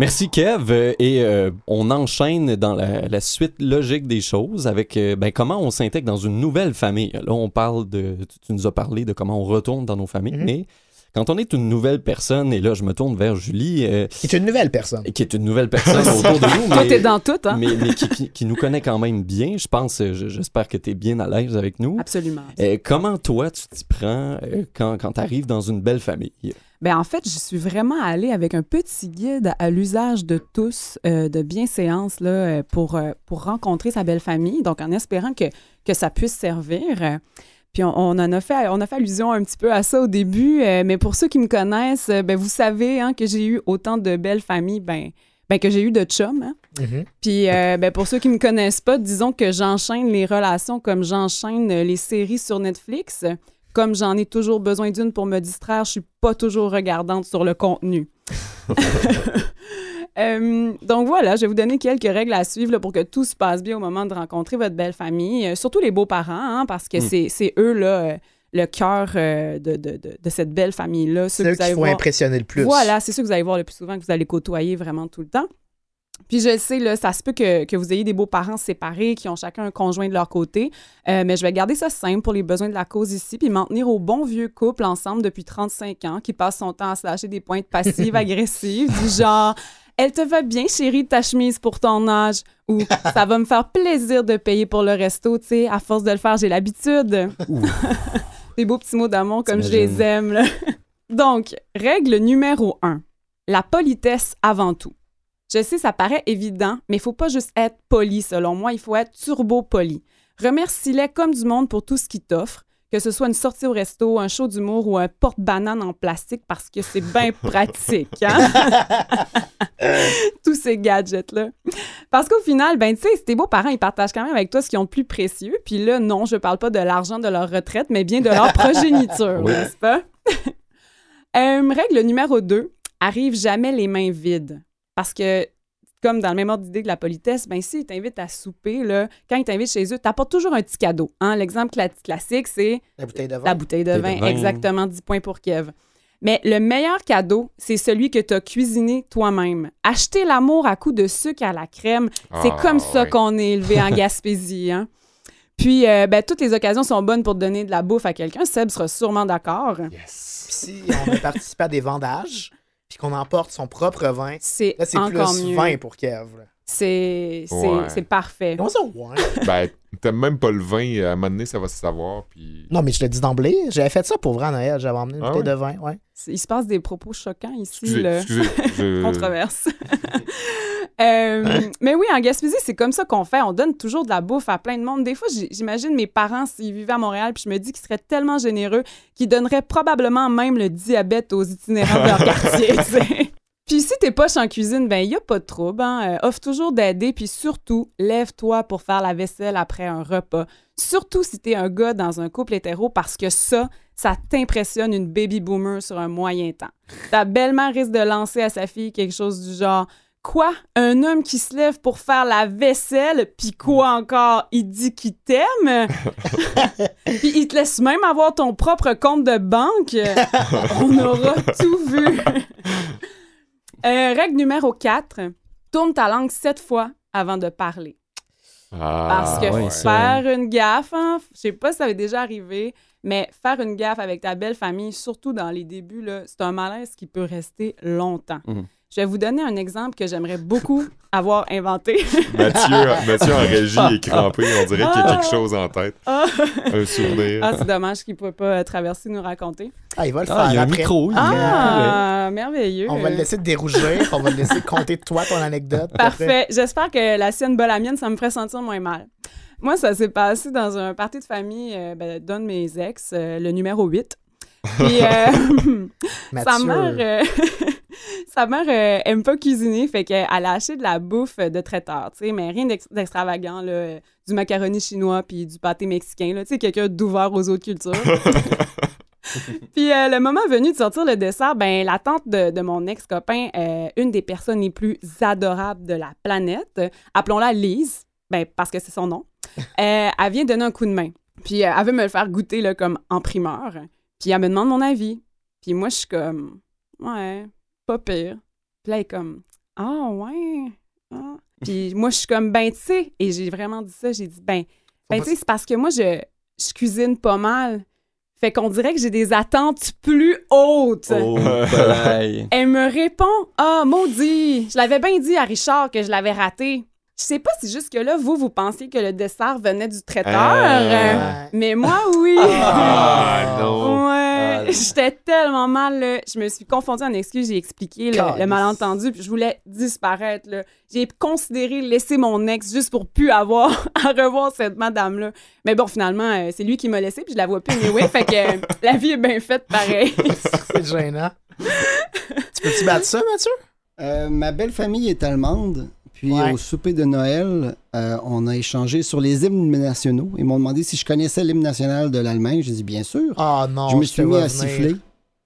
Merci Kev Euh, et euh, on enchaîne dans la, la suite logique des choses avec euh, ben, comment on s'intègre dans une nouvelle famille. Là on parle de, tu- nous as parlé de comment on retourne dans nos familles,
Mhm.
mais quand on est une nouvelle personne et là je me tourne vers Julie euh,
Qui est une nouvelle personne.
qui est une nouvelle personne autour de nous,
Toi,
mais,
t'es dans tout, hein?
mais, mais qui, qui- qui nous connaît quand même bien. Je pense, euh, je- j'espère que tu es bien à l'aise avec nous.
Absolument.
Euh, comment toi tu t'y prends euh, quand, quand tu arrives dans une belle famille?
Ben en fait, je suis vraiment allée avec un petit guide à l'usage de tous euh, de bienséance là, pour, pour rencontrer sa belle famille, donc en espérant que, que ça puisse servir. Puis on, on en a fait, on a fait allusion un petit peu à ça au début, euh, mais pour ceux qui me connaissent, euh, ben vous savez hein, que j'ai eu autant de belles familles, ben, ben que j'ai eu de chums. hein.
Mhm.
Puis euh, ben, pour ceux qui me connaissent pas, disons que j'enchaîne les relations comme j'enchaîne les séries sur Netflix. Comme j'en ai toujours besoin d'une pour me distraire, je suis pas toujours regardante sur le contenu. Euh, donc voilà, je vais vous donner quelques règles à suivre là, pour que tout se passe bien au moment de rencontrer votre belle famille, Euh, surtout les beaux-parents, hein, parce que
Mm.
c'est- eux là, euh, le cœur de, de- de- de cette belle famille-là. ceux
C'est eux qui
voir-
impressionner le plus.
voilà, c'est sûr que vous allez voir le plus souvent, que vous allez côtoyer vraiment tout le temps. Puis je le sais, là, ça se peut que, que vous ayez des beaux-parents séparés qui ont chacun un conjoint de leur côté, Euh, mais je vais garder ça simple pour les besoins de la cause ici, puis m'en tenir au bon vieux couple ensemble depuis 35 ans qui passe son temps à se lâcher des pointes passives, agressives, du genre « Elle te va bien, chérie, ta chemise pour ton âge » ou « Ça va me faire plaisir de payer pour le resto, tu sais, à force de le faire, j'ai l'habitude. ». Des beaux petits mots d'amour comme je les aime. là. Donc, règle numéro 1. La politesse avant tout. Je sais, ça paraît évident, mais il faut pas juste être poli, selon moi, il faut être turbo poli. Remercie-les comme du monde pour tout ce qu'ils t'offrent, que ce soit une sortie au resto, un show d'humour ou un porte-banane en plastique, parce que c'est bien pratique, hein? Tous ces gadgets-là. Parce qu'au final, ben, tu sais, tes beaux-parents, ils partagent quand même avec toi ce qu'ils ont de plus précieux. Puis là, non, je parle pas de l'argent de leur retraite, mais bien de leur progéniture,
Oui.
n'est-ce pas? Euh, règle numéro 2, arrive jamais les mains vides. Parce que, comme dans le même ordre d'idée que la politesse, ben s'ils t'invitent à souper, là, quand ils t'invitent chez eux, t'apportes toujours un petit cadeau. Hein? L'exemple cla- classique, c'est
La bouteille de vin.
la bouteille de
Bouteille
vin,
de vin.
exactement 10 points pour Kev. Mais le meilleur cadeau, c'est celui que tu as cuisiné toi-même. Acheter l'amour à coups de sucre à la crème, c'est
Ah,
comme ça qu'on est élevé en Gaspésie. Hein? Puis, euh, ben, toutes les occasions sont bonnes pour donner de la bouffe à quelqu'un. Seb sera sûrement d'accord.
Yes.
Puis si on a participé à des vendages, puis qu'on emporte son propre vin,
C'est
là, c'est
encore
plus
mieux.
20 pour Kev. là.
C'est c'est-
Ouais.
c'est parfait.
Comment ça, ouais?
Ben, t'aimes même pas le vin, à un moment donné, ça va se savoir, puis...
Non, mais je le dis d'emblée. J'avais fait ça pour vrai Noël. J'avais emmené une
Ah
bouteille
ouais?
de vin. Ouais.
Il se passe des propos choquants ici.
Excusez,
là.
excusez, je...
controverse. Euh, mais oui, en Gaspésie, c'est comme ça qu'on fait. On donne toujours de la bouffe à plein de monde. Des fois, j'imagine mes parents, s'ils vivaient à Montréal, puis je me dis qu'ils seraient tellement généreux qu'ils donneraient probablement même le diabète aux itinérants de leur quartier. Puis si t'es poche en cuisine, ben y a pas de trouble. Hein? Euh, offre toujours d'aider, puis surtout, lève-toi pour faire la vaisselle après un repas. Surtout si t'es un gars dans un couple hétéro, parce que ça, ça t'impressionne une baby boomer sur un moyen temps. Ta belle-mère risque de lancer à sa fille quelque chose du genre Quoi? Un homme qui se lève pour faire la vaisselle, puis quoi encore? Il dit qu'il t'aime? puis il te laisse même avoir ton propre compte de banque? On aura tout vu. Euh, règle numéro 4. Tourne ta langue sept fois avant de parler.
Ah,
Parce que
ouais, ça.
faire une gaffe, hein, je sais pas si ça avait déjà arrivé, mais faire une gaffe avec ta belle famille, surtout dans les débuts, c'est un malaise qui peut rester longtemps.
Mhm.
Je vais vous donner un exemple que j'aimerais beaucoup avoir inventé.
Mathieu, Mathieu en régie est crampé, on dirait qu'il y a quelque chose en tête.
Ah,
Un souvenir.
Ah, c'est dommage qu'il ne pouvait pas euh, traverser nous raconter.
Ah, il va le faire
Ah, il y a un
après.
micro. il-
Ah, merveilleux.
On va le laisser te dérougir. on va le laisser compter de toi ton anecdote.
Parfait. J'espère que la sienne bat la mienne, ça me ferait sentir moins mal. Moi, ça s'est passé dans un party de famille euh, ben, d'un de mes ex, euh, le numéro 8. Puis, euh, sa
Mathieu.
mère, euh, sa mère euh, aime pas cuisiner, fait qu'elle a acheté de la bouffe de traiteur, tu sais, mais rien d'ex- d'extravagant, là, euh, du macaroni chinois puis du pâté mexicain, là, tu sais, quelqu'un d'ouvert aux autres cultures. puis euh, le moment venu de sortir le dessert, ben la tante de, de mon ex-copain, euh, une des personnes les plus adorables de la planète, euh, appelons-la Lise, ben parce que c'est son nom, euh, elle vient donner un coup de main. Puis euh, elle veut me le faire goûter là, comme en primeur. Puis elle me demande mon avis. Puis moi, je suis comme, ouais, pas pire. Puis là, elle est comme, Ah, ouais. Ah. Puis moi, je suis comme, ben, tu sais, et j'ai vraiment dit ça, j'ai dit, ben, ben tu sais, c'est parce que moi, je, je cuisine pas mal. Fait qu'on dirait que j'ai des attentes plus hautes.
Oh.
Elle me répond Ah, maudit, je l'avais bien dit à Richard que je l'avais raté. Je sais pas si jusque-là, vous, vous pensiez que le dessert venait du traiteur. Euh, mais moi, oui.
Ah, non.
Ouais, J'étais tellement mal. là. Je me suis confondue en excuses, j'ai expliqué le, malentendu, puis je voulais disparaître. là. J'ai considéré laisser mon ex juste pour plus avoir à revoir cette madame-là. Mais bon, finalement, euh, c'est lui qui m'a laissé, puis je la vois plus anyway, fait que euh, la vie est bien faite pareil.
C'est gênant. tu peux-tu battre ça, Mathieu?
Euh, ma belle famille est allemande. Puis
Ouais.
au souper de Noël, euh, on a échangé sur les hymnes nationaux. Ils m'ont demandé si je connaissais l'hymne national de l'Allemagne. J'ai dit bien sûr.
Ah non.
je me suis mis à
venir.
siffler.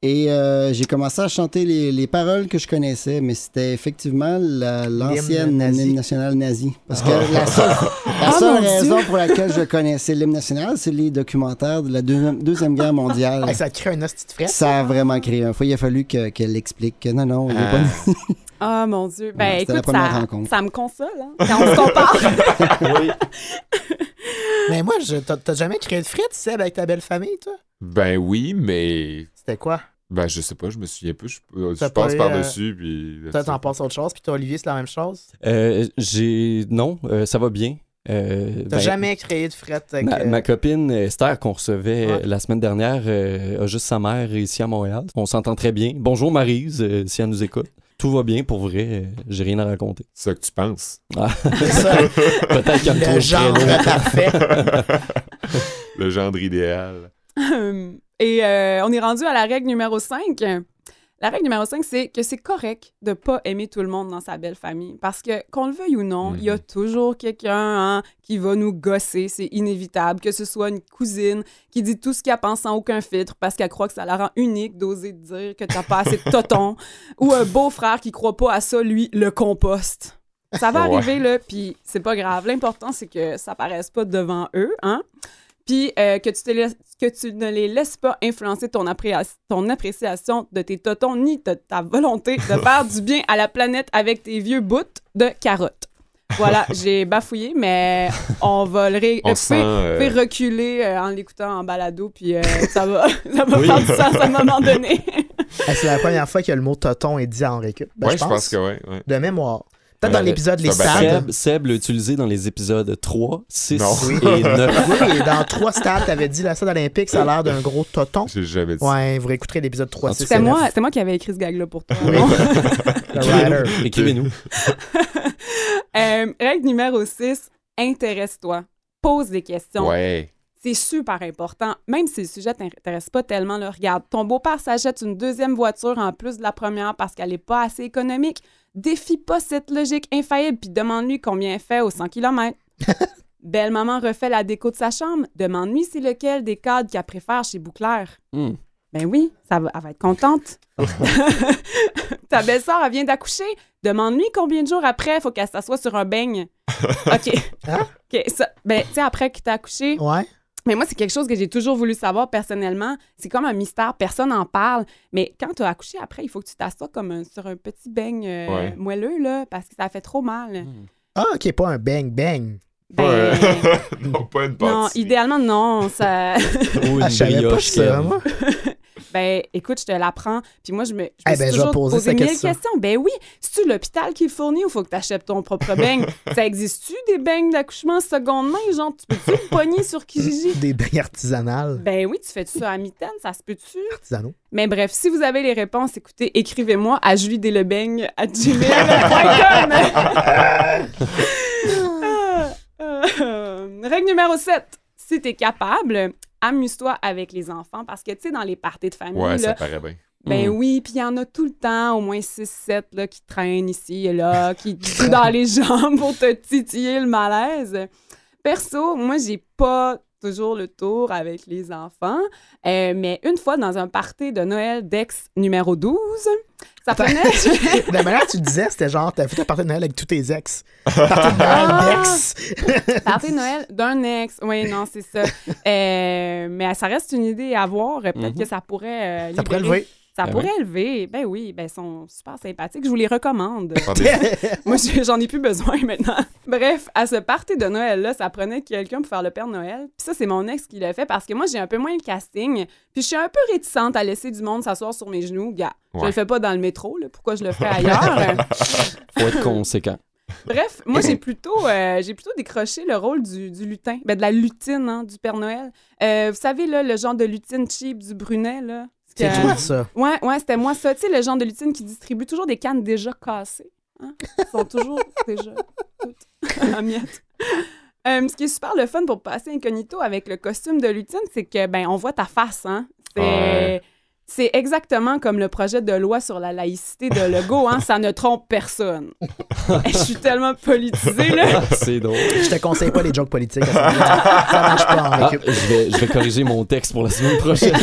Et euh, j'ai commencé à chanter les, les paroles que je connaissais, mais c'était effectivement la- l'ancienne hymne national nazi. Parce que la seule, la
Oh,
seule
Dieu.
raison pour laquelle je connaissais l'hymne national, c'est les documentaires de la deuxième, deuxième guerre mondiale.
Hey, ça te crée un hostie de frais.
Ça a vraiment créé un fois. Il a fallu que- qu'elle explique que non, non, est
Ah.
pas
Ah mon Dieu. Ben
Ouais, c'était la
écoute,
première
ça,
rencontre.
ça me console hein, quand on se compare.
Mais moi, je- t'as jamais créé de frites, Seb, avec ta belle famille, toi?
Ben oui, mais.
C'était quoi?
Ben, je sais pas, je me souviens plus. Je, je
T'as pas
passe par-dessus, puis.
Toi, t'en passes autre chose, puis toi, Olivier, c'est la même chose?
Euh, j'ai. Non, euh, ça va bien. Euh,
T'as
ben,
jamais créé de frites avec...
Ma,
euh,
ma copine Esther, qu'on recevait
Ouais.
euh, la semaine dernière, euh, a juste sa mère ici à Montréal. On s'entend très bien. Bonjour Marise, euh, si elle nous écoute. Tout va bien pour vrai, j'ai rien à raconter.
C'est ça que tu penses.
Ah,
C'est ça,
Peut-être qu'elle me
le
trouve
genre parfait.
Le gendre idéal.
Et euh, on est rendu à la règle numéro 5. La règle numéro 5, c'est que c'est correct de pas aimer tout le monde dans sa belle famille. Parce que, qu'on le veuille ou non, il y a
Mhm.
toujours quelqu'un hein, qui va nous gosser. C'est inévitable. Que ce soit une cousine qui dit tout ce qu'elle pense sans aucun filtre parce qu'elle croit que ça la rend unique d'oser dire que t'as pas assez de toton. ou un beau-frère qui croit pas à ça, lui, le compost. Ça va
Ouais.
arriver, là, puis c'est pas grave. L'important, c'est que ça paraisse pas devant eux, hein? Puis euh, que, tu te laisses- que tu ne les laisses pas influencer ton, appréciation de tes totons ni de ta volonté de faire du bien à la planète avec tes vieux bouts de carottes. Voilà, j'ai bafouillé, mais on va le ré-
On sent.
faire-
euh,
reculer euh, en l'écoutant en balado, puis euh, ça va, ça va
Oui.
faire du sens à un moment donné.
Hey, c'est la première fois que le mot toton est dit en récup. Ben,
ouais, je pense que ouais.
De mémoire. Peut-être dans l'épisode Les Stades.
Seb, Seb l'a utilisé dans les épisodes 3, 6
Non.
Oui.
et 9.
Oui, et dans trois stades, t'avais dit la stade olympique, ça a l'air d'un gros toton.
J'ai jamais dit.
Ouais, vous réécouterez l'épisode 3,
Ah,
6
C'est moi, c'est moi qui avais écrit ce gag-là pour toi.
Oui.
non?
Le rider.
Écrivez-nous.
Euh, règle numéro 6, intéresse-toi. Pose des questions.
Ouais.
C'est super important. Même si le sujet t'intéresse pas tellement, là, regarde, ton beau-père s'achète une deuxième voiture en plus de la première parce qu'elle est pas assez économique. Défie pas cette logique infaillible puis demande-lui combien elle fait au 100 km. Belle maman refait la déco de sa chambre. Demande-lui c'est lequel des cadres qu'elle préfère chez Bouclair.
Hmm.
Ben oui, ça va, elle va être contente. Ta belle-sœur, elle vient d'accoucher. Demande-lui combien de jours après il faut qu'elle s'assoie sur un beigne. OK.
Hein?
OK, ça, ben, tu sais, après que t'as accouché,
Ouais.
Mais moi, c'est quelque chose que j'ai toujours voulu savoir personnellement. C'est comme un mystère, personne n'en parle. Mais quand tu as accouché, après, il faut que tu t'assoies comme un- sur un petit beigne euh,
Ouais.
moelleux, là, parce que ça fait trop mal.
Ah, ok, pas un bang-bang.
Ben,
Ouais. non, pas une
non,
pâtisserie.
idéalement, non. Ça...
Ou
Ah,
une
je savais pas
brioche
ça, moi.
ben, écoute, je te l'apprends. Puis moi, je me, je me
Eh
suis
ben,
toujours posé mille
question.
questions. Ben oui, c'est-tu l'hôpital qui le fournit ou faut que tu achètes ton propre beigne? ça existe-tu des beignes d'accouchement seconde main? Genre, tu peux-tu le pogner sur Kijiji?
Des beignes artisanales.
Ben oui, tu fais ça à mitaine, ça se peut-tu?
Artisanaux.
Mais bref, si vous avez les réponses, écoutez, écrivez-moi à juliedelebegne à gmail.com. Ah, euh, Règle numéro 7. Si t'es capable, amuse-toi avec les enfants parce que, tu sais, dans les parties de famille,
Ouais, ça
là,
paraît bien.
ben
Mm.
oui, puis il y en a tout le temps, au moins 6-7 là, qui traînent ici et là, qui te jouent dans les jambes pour te titiller le malaise. Perso, moi, j'ai pas toujours le tour avec les enfants, euh, mais une fois dans un party de Noël d'ex numéro 12, ça prenait...
De la manière que tu disais, c'était genre, t'as fait un party de Noël avec tous tes ex. Party de Noël
Ah!
d'ex.
Party de Noël d'un ex. Oui, non, c'est ça. Euh, mais ça reste une idée à voir. Peut-être
Mhm.
que ça pourrait. euh,
Ça pourrait lever.
Ça
Ah
pourrait élever. Ben oui, ben ils sont super sympathiques. Je vous les recommande. Moi, j'en ai plus besoin maintenant. Bref, à ce party de Noël-là, ça prenait quelqu'un pour faire le Père Noël. Puis ça, c'est mon ex qui l'a fait parce que moi, j'ai un peu moins le casting. Puis je suis un peu réticente à laisser du monde s'asseoir sur mes genoux. Gars, je
Ouais.
le fais pas dans le métro, là. Pourquoi je le ferais ailleurs?
Faut être conséquent.
Bref, moi, j'ai plutôt, euh, j'ai plutôt décroché le rôle du, du lutin. Ben, de la lutine, hein, du Père Noël. Euh, vous savez, là, le genre de lutine cheap du Brunet, là?
C'est
Que-
toi, ça.
Ouais, ouais, c'était moi ça. Tu sais, le genre de lutine qui distribue toujours des cannes déjà cassées. Hein? Elles sont toujours déjà toutes en miettes. Euh, ce qui est super le fun pour passer incognito avec le costume de lutine, c'est que, ben, on voit ta face, hein. C'est...
Ouais.
C'est exactement comme le projet de loi sur la laïcité de Legault, hein, ça ne trompe personne. Je suis tellement politisée, là.
C'est drôle.
Je te conseille pas les jokes politiques. à ce moment-là. ça marche pas en
Ah, je, vais, je vais corriger mon texte pour la semaine prochaine.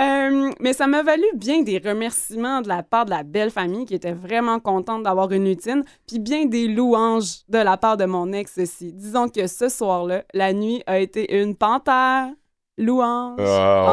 Euh, mais ça m'a valu bien des remerciements de la part de la belle famille qui était vraiment contente d'avoir une lutine, puis bien des louanges de la part de mon ex aussi. Disons que ce soir-là, la nuit a été une panthère. Louange.
Ah,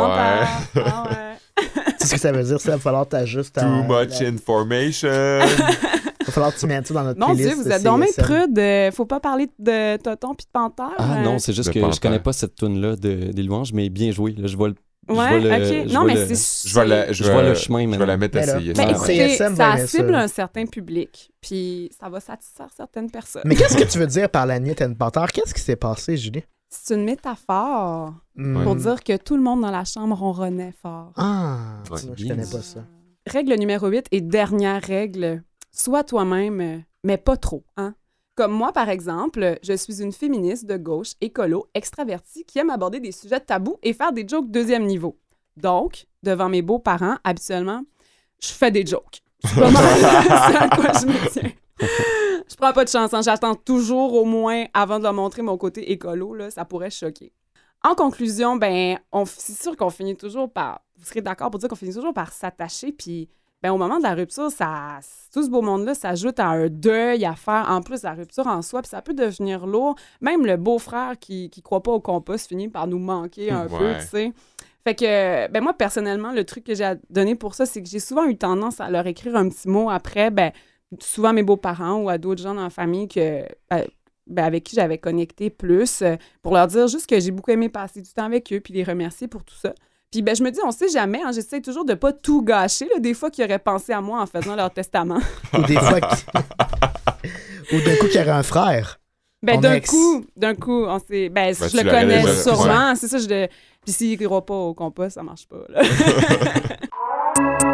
panthère. Ah ouais.
Tu sais ce que ça veut dire? Ça? Va falloir t'ajuster.
Too much information.
Il va falloir que tu mettes ça dans notre
Mon
playlist.
Dieu, vous êtes donc
CSM.
prude. euh, Faut pas parler de Toton puis de panthère.
Ah
euh.
non, c'est juste
Le
que je connais pas cette tune là de, des louanges, mais bien joué. Là, je vois le,
Ouais,
vois le-
ok.
je
Non,
vois
mais c'est.
Je vais la, je
vois le chemin
Je vais
maintenant.
la mettre à
Ben
essayer.
Ben,
Ouais.
écoutez,
CSM va
ça cible un certain public, puis ça va satisfaire certaines personnes.
Mais qu'est-ce que tu veux dire par la nuit, t'es une panthère? Qu'est-ce qui s'est passé, Julie?
C'est une métaphore
Hmm.
pour dire que tout le monde dans la chambre ronronnait fort.
Ah,
Ouais.
je connais pas ça.
Règle numéro 8 et dernière règle, sois toi-même, euh, mais pas trop. Hein? Comme moi, par exemple, je suis une féministe de gauche, écolo, extravertie, qui aime aborder des sujets tabous et faire des jokes deuxième niveau. Donc, devant mes beaux-parents, habituellement, je fais des jokes. Je me prends pas de chance. hein. J'attends toujours au moins avant de leur montrer mon côté écolo. Là, ça pourrait choquer. En conclusion, ben, on, c'est sûr qu'on finit toujours par. Vous serez d'accord pour dire qu'on finit toujours par s'attacher. Puis, ben, au moment de la rupture, ça, tout ce beau monde-là s'ajoute à un deuil à faire en plus la rupture en soi. Puis ça peut devenir lourd. Même le beau-frère qui, qui croit pas au compost finit par nous manquer un peu, tu sais. Fait que, ben moi, personnellement, le truc que j'ai à donner pour ça, c'est que j'ai souvent eu tendance à leur écrire un petit mot après, ben, souvent à mes beaux-parents ou à d'autres gens dans la famille que, euh, ben, avec qui j'avais connecté plus, euh, pour leur dire juste que j'ai beaucoup aimé passer du temps avec eux, puis les remercier pour tout ça. Puis ben, je me dis, on sait jamais, hein, j'essaie toujours de pas tout gâcher, là, des fois qu'ils auraient pensé à moi en faisant leur testament.
Ou des fois. qu'il- Ou d'un coup, qu'il y aurait un frère.
Ben, d'un coup, d'un coup, on sait, ben,
Ben,
je le connais
déjà-
sûrement, c'est ça, je le... Puis s'il ne pas au compas, ça marche pas, là.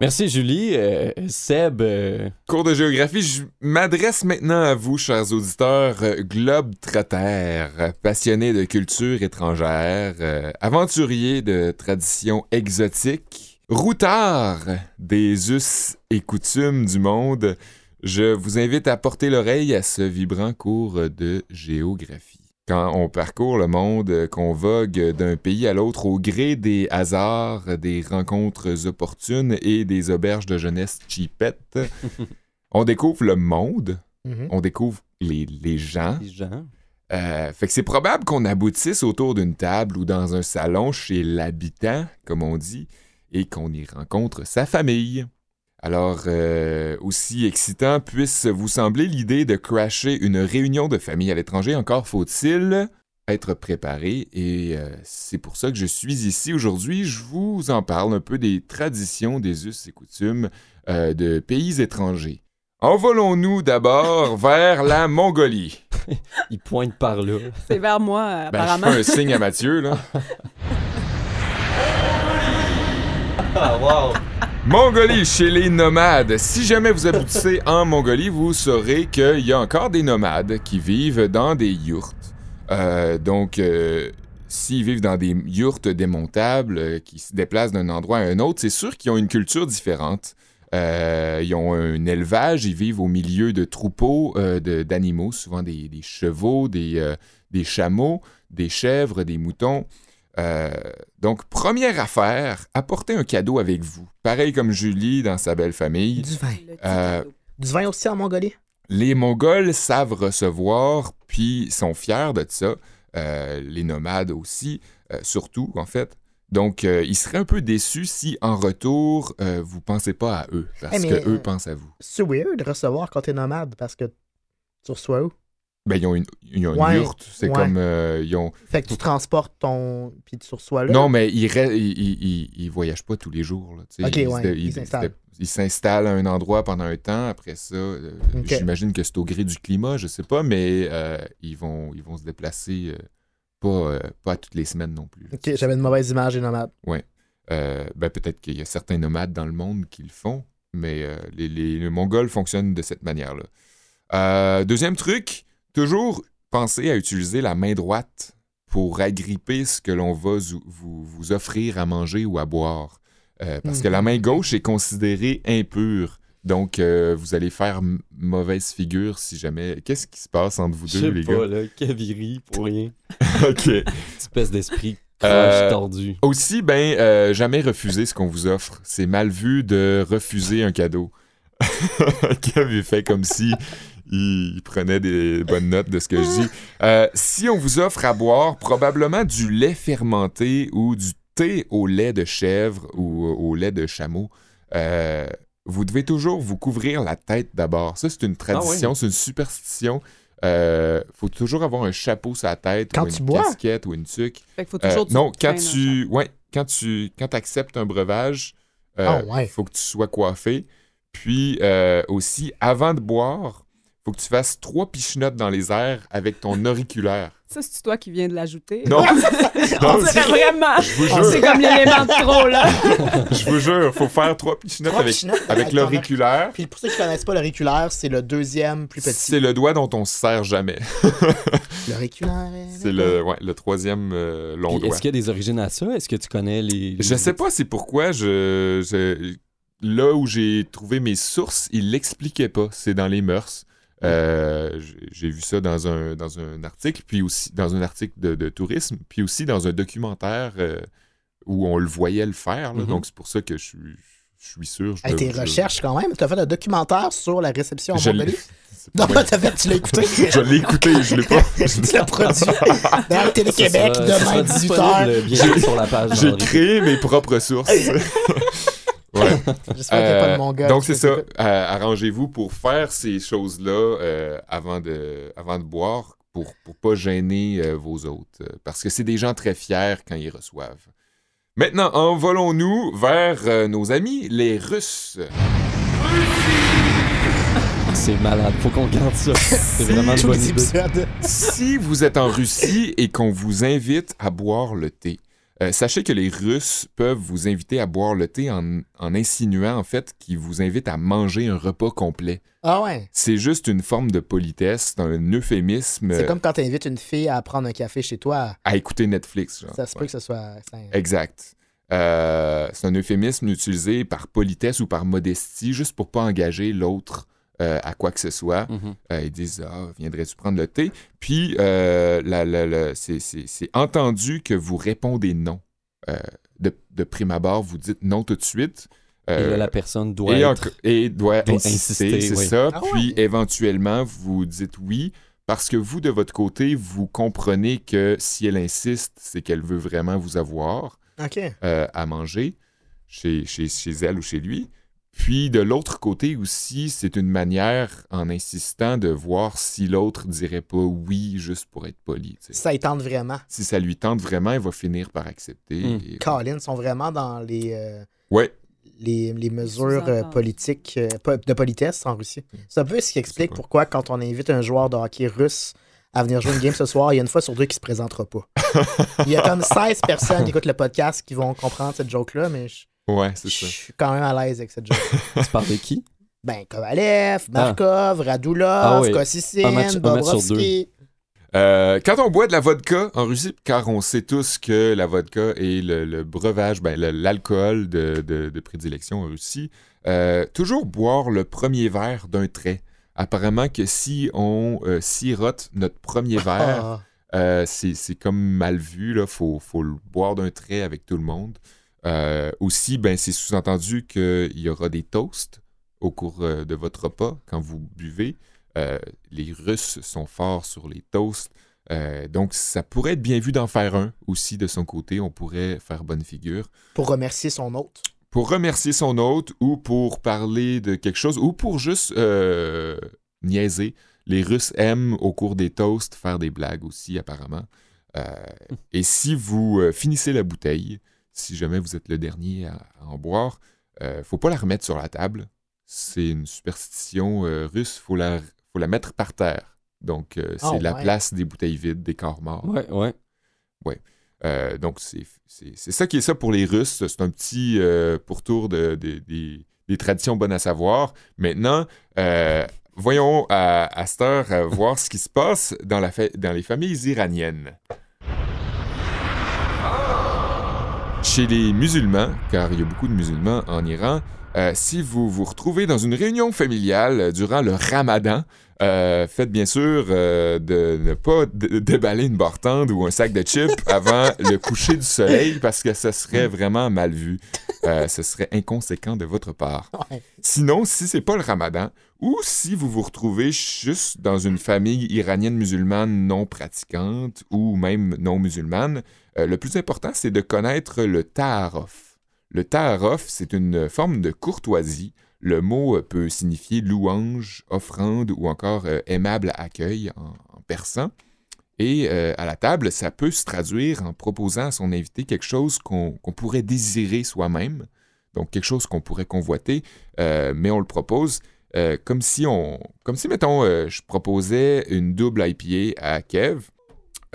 Merci Julie. Euh, Seb, euh,
Cours de géographie, je m'adresse maintenant à vous, chers auditeurs, euh, globe-trotters, passionnés de culture étrangère, aventuriers de traditions exotiques, routards des us et coutumes du monde. Je vous invite à porter l'oreille à ce vibrant cours de géographie. Quand on parcourt le monde, euh, qu'on vogue d'un pays à l'autre au gré des hasards, des rencontres opportunes et des auberges de jeunesse cheapettes, on découvre le monde,
Mhm.
on découvre les, les gens.
les gens.
Euh, fait que c'est probable qu'on aboutisse autour d'une table ou dans un salon chez l'habitant, comme on dit, et qu'on y rencontre sa famille. Alors, euh, aussi excitant puisse vous sembler l'idée de crasher une réunion de famille à l'étranger, encore faut-il être préparé. Et euh, c'est pour ça que je suis ici aujourd'hui. Je vous en parle un peu des traditions, des us et coutumes euh, de pays étrangers. Envolons-nous d'abord vers la Mongolie.
Il pointe par là.
C'est vers moi, euh,
Ben, je
apparemment.
fais un signe à Mathieu, là.
Ah, wow.
Mongolie chez les nomades. Si jamais vous aboutissez en Mongolie, vous saurez qu'il y a encore des nomades qui vivent dans des yurts. Euh, donc, euh, s'ils vivent dans des yurts démontables, euh, qui se déplacent d'un endroit à un autre, c'est sûr qu'ils ont une culture différente. Ils ont un élevage, ils vivent au milieu de troupeaux d'animaux, souvent des, chevaux, des chameaux, des chèvres, des moutons. Euh, donc, première affaire, apportez un cadeau avec vous. Pareil comme Julie dans sa belle famille.
Du vin.
Euh.
Du vin aussi en Mongolie?
Les Mongols savent recevoir, puis sont fiers de ça. Euh, les nomades aussi, euh, surtout, en fait. Donc, euh, ils seraient un peu déçus si, en retour, euh, vous pensez pas à eux, parce
Eh,
que eux
euh,
pensent à vous.
C'est weird de recevoir quand t'es nomade parce que tu reçois où?
Ben, ils ont une, ils ont une
Ouais,
c'est
ouais.
comme... euh, ils ont...
Fait que tu transportes ton. Puis tu reçois là.
Non, mais ils, re- ils, ils, ils- voyagent pas tous les jours. Là, ils,
ouais, s'installent.
à un endroit pendant un temps. Après ça, euh, j'imagine que c'est au gré du climat, je sais pas, mais euh, ils, vont, ils vont se déplacer pas, pas toutes les semaines non plus. là.
Ok, j'avais une mauvaise image des nomades.
Euh, ben, peut-être qu'il y a certains nomades dans le monde qui le font, mais les, les- les Mongols fonctionnent de cette manière-là. Deuxième truc, toujours penser à utiliser la main droite pour agripper ce que l'on va vous, vous offrir à manger ou à boire. Euh, parce que la main gauche est considérée impure. Donc, euh, vous allez faire mauvaise figure si jamais. Qu'est-ce qui se passe entre vous
Je
deux,
sais
les
pas,
gars?
là, Kaviri, pour rien.
OK.
Espèce d'esprit
Euh,
tordu.
Aussi, ben, euh, jamais refuser ce qu'on vous offre. C'est mal vu de refuser un cadeau. Kev, il fait comme si il, il prenait des bonnes notes de ce que je dis. Euh, si on vous offre à boire probablement du lait fermenté ou du thé au lait de chèvre ou au lait de chameau, euh, vous devez toujours vous couvrir la tête d'abord. Ça, c'est une tradition, c'est une superstition. Euh, faut toujours avoir un chapeau sur la tête
Quand
ou
tu
une
bois?
casquette ou une tuque.
Fait qu'il faut
Euh,
toujours du
non, quand tu, ouais, quand tu quand acceptes un breuvage, il
Ah ouais.
faut que tu sois coiffé. Puis euh, aussi, avant de boire, faut que tu fasses trois pichenottes dans les airs avec ton auriculaire.
Ça, c'est toi qui viens de l'ajouter.
Non,
On
non,
dirait vraiment.
vous jure.
C'est comme l'élément de trop, là.
je vous jure, faut faire trois pichenottes avec,
pichenottes
avec
ton-
l'auriculaire.
Puis pour ceux qui connaissent pas l'auriculaire, c'est le deuxième plus petit.
C'est le doigt dont on se sert jamais.
L'auriculaire.
C'est le, ouais, le troisième euh, long
Puis
doigt.
Est-ce qu'il y a des origines à ça? Est-ce que tu connais les. les-
Je sais pas c'est pourquoi je, je- là où j'ai trouvé mes sources, ils l'expliquaient pas. C'est dans les mœurs. Euh, j'ai vu ça dans un, dans un article, puis aussi dans un article de, de tourisme, puis aussi dans un documentaire euh, où on le voyait le faire. là.
Mhm.
Donc c'est pour ça que je suis, je suis sûr. Je
Hey, tes
je-
recherches quand même. Tu as fait un documentaire sur la réception
c'est pas
Non, t'as fait, tu l'as écouté.
Je l'ai écouté, je l'ai pas.
tu l'as produit. Dans Télé-Québec, demain,
sera
18h.
disponible bientôt sur la page.
J'ai créé mes propres sources. Ouais.
J'espère qu'il n'y a pas
Euh,
de Mongol.
donc,
qui
c'est ça. Euh, Arrangez-vous pour faire ces choses-là euh, avant, de, avant de boire pour ne pas gêner euh, vos hôtes. euh, parce que c'est des gens très fiers quand ils reçoivent. Maintenant, envolons-nous vers euh, nos amis, les Russes.
C'est malade, faut qu'on garde ça. C'est vraiment une bonne idée.
si vous êtes en Russie et qu'on vous invite à boire le thé, euh, sachez que les Russes peuvent vous inviter à boire le thé en, en insinuant en fait qu'ils vous invitent à manger un repas complet.
Ah ouais.
C'est juste une forme de politesse, un euphémisme
C'est
euh,
comme quand tu invites une fille à prendre un café chez toi.
à écouter Netflix. genre.
Ça se peut
Ouais.
que ce soit.
Exact. Euh, c'est un euphémisme utilisé par politesse ou par modestie, juste pour pas engager l'autre euh, à quoi que ce soit.
Mhm.
Euh, ils disent Ah, viendrais-tu prendre le thé? Puis, euh, la- la- la- c'est- c'est c'est entendu que vous répondez non. Euh, de, de prime abord, vous dites non tout de suite.
Et là, la personne doit
et,
être.
enc- et doit,
doit
insister,
insister,
c'est
oui.
ça.
Ah
Puis
ouais.
éventuellement, vous dites oui parce que vous, de votre côté, vous comprenez que si elle insiste, c'est qu'elle veut vraiment vous avoir euh, à manger chez, chez, chez elle ou chez lui. Puis de l'autre côté aussi, c'est une manière, en insistant, de voir si l'autre dirait pas oui juste pour être poli. tu sais.
Ça y tente vraiment.
Si ça lui tente vraiment, il va finir par accepter.
Hmm.
Et-
Colin sont vraiment dans les, euh,
Ouais,
les, les mesures euh, politiques, euh, de politesse en Russie. C'est un peu ce qui explique
quoi?
pourquoi, quand on invite un joueur de hockey russe à venir jouer une game ce soir, il y a une fois sur deux qui se présentera pas. Il y a comme 16 personnes qui écoutent le podcast qui vont comprendre cette joke-là, mais je,
ouais,
je
c'est ça.
suis quand même à l'aise avec cette joke.
Tu parles de qui?
Ben, Kovalev, Markov, Radulov,
Ah oui.
Kossissin, Bobrovski.
Euh, quand on boit de la vodka en Russie, car on sait tous que la vodka est le, le breuvage, ben, l'alcool de, de- de prédilection en Russie, euh, toujours boire le premier verre d'un trait. Apparemment que si on euh, sirote notre premier verre,
Ah.
euh, c'est c'est comme mal vu, il faut, faut le boire d'un trait avec tout le monde. Euh, aussi, ben, c'est sous-entendu qu'il y aura des toasts au cours euh, de votre repas quand vous buvez. Euh, les Russes sont forts sur les toasts. Euh, donc, ça pourrait être bien vu d'en faire un aussi de son côté. On pourrait faire bonne figure.
Pour remercier son hôte.
Pour remercier son hôte ou pour parler de quelque chose ou pour juste euh, niaiser. Les Russes aiment, au cours des toasts, faire des blagues aussi, apparemment. Euh, et si vous finissez la bouteille, si jamais vous êtes le dernier à, à en boire, euh, faut pas la remettre sur la table. C'est une superstition euh, russe. Faut la, faut la mettre par terre. Donc, euh, c'est
Oh,
la
ouais.
place des bouteilles vides, des corps morts.
Ouais, ouais.
Euh, donc, c'est c'est- c'est ça qui est ça pour les Russes. C'est un petit pourtour de, de- des- des traditions bonnes à savoir. Maintenant, voyons à, à cette heure voir ce qui se passe dans, la fa- dans les familles iraniennes. Chez les musulmans, car il y a beaucoup de musulmans en Iran, euh, si vous vous retrouvez dans une réunion familiale durant le ramadan, euh, faites bien sûr euh, de ne pas déballer une bartende ou un sac de chips avant le coucher du soleil parce que ce serait vraiment mal vu. Euh, ce serait inconséquent de votre part.
Ouais.
Sinon, si c'est pas le ramadan, ou si vous vous retrouvez juste dans une famille iranienne musulmane non pratiquante ou même non musulmane, le plus important, c'est de connaître le ta'aruf. Le ta'aruf, c'est une forme de courtoisie. Le mot euh, peut signifier louange, offrande ou encore euh, aimable accueil en, en persan. Et euh, à la table, ça peut se traduire en proposant à son invité quelque chose qu'on pourrait désirer soi-même, donc quelque chose qu'on pourrait convoiter, euh, mais on le propose euh, comme si on, comme si mettons, je proposais une double IPA à Kev.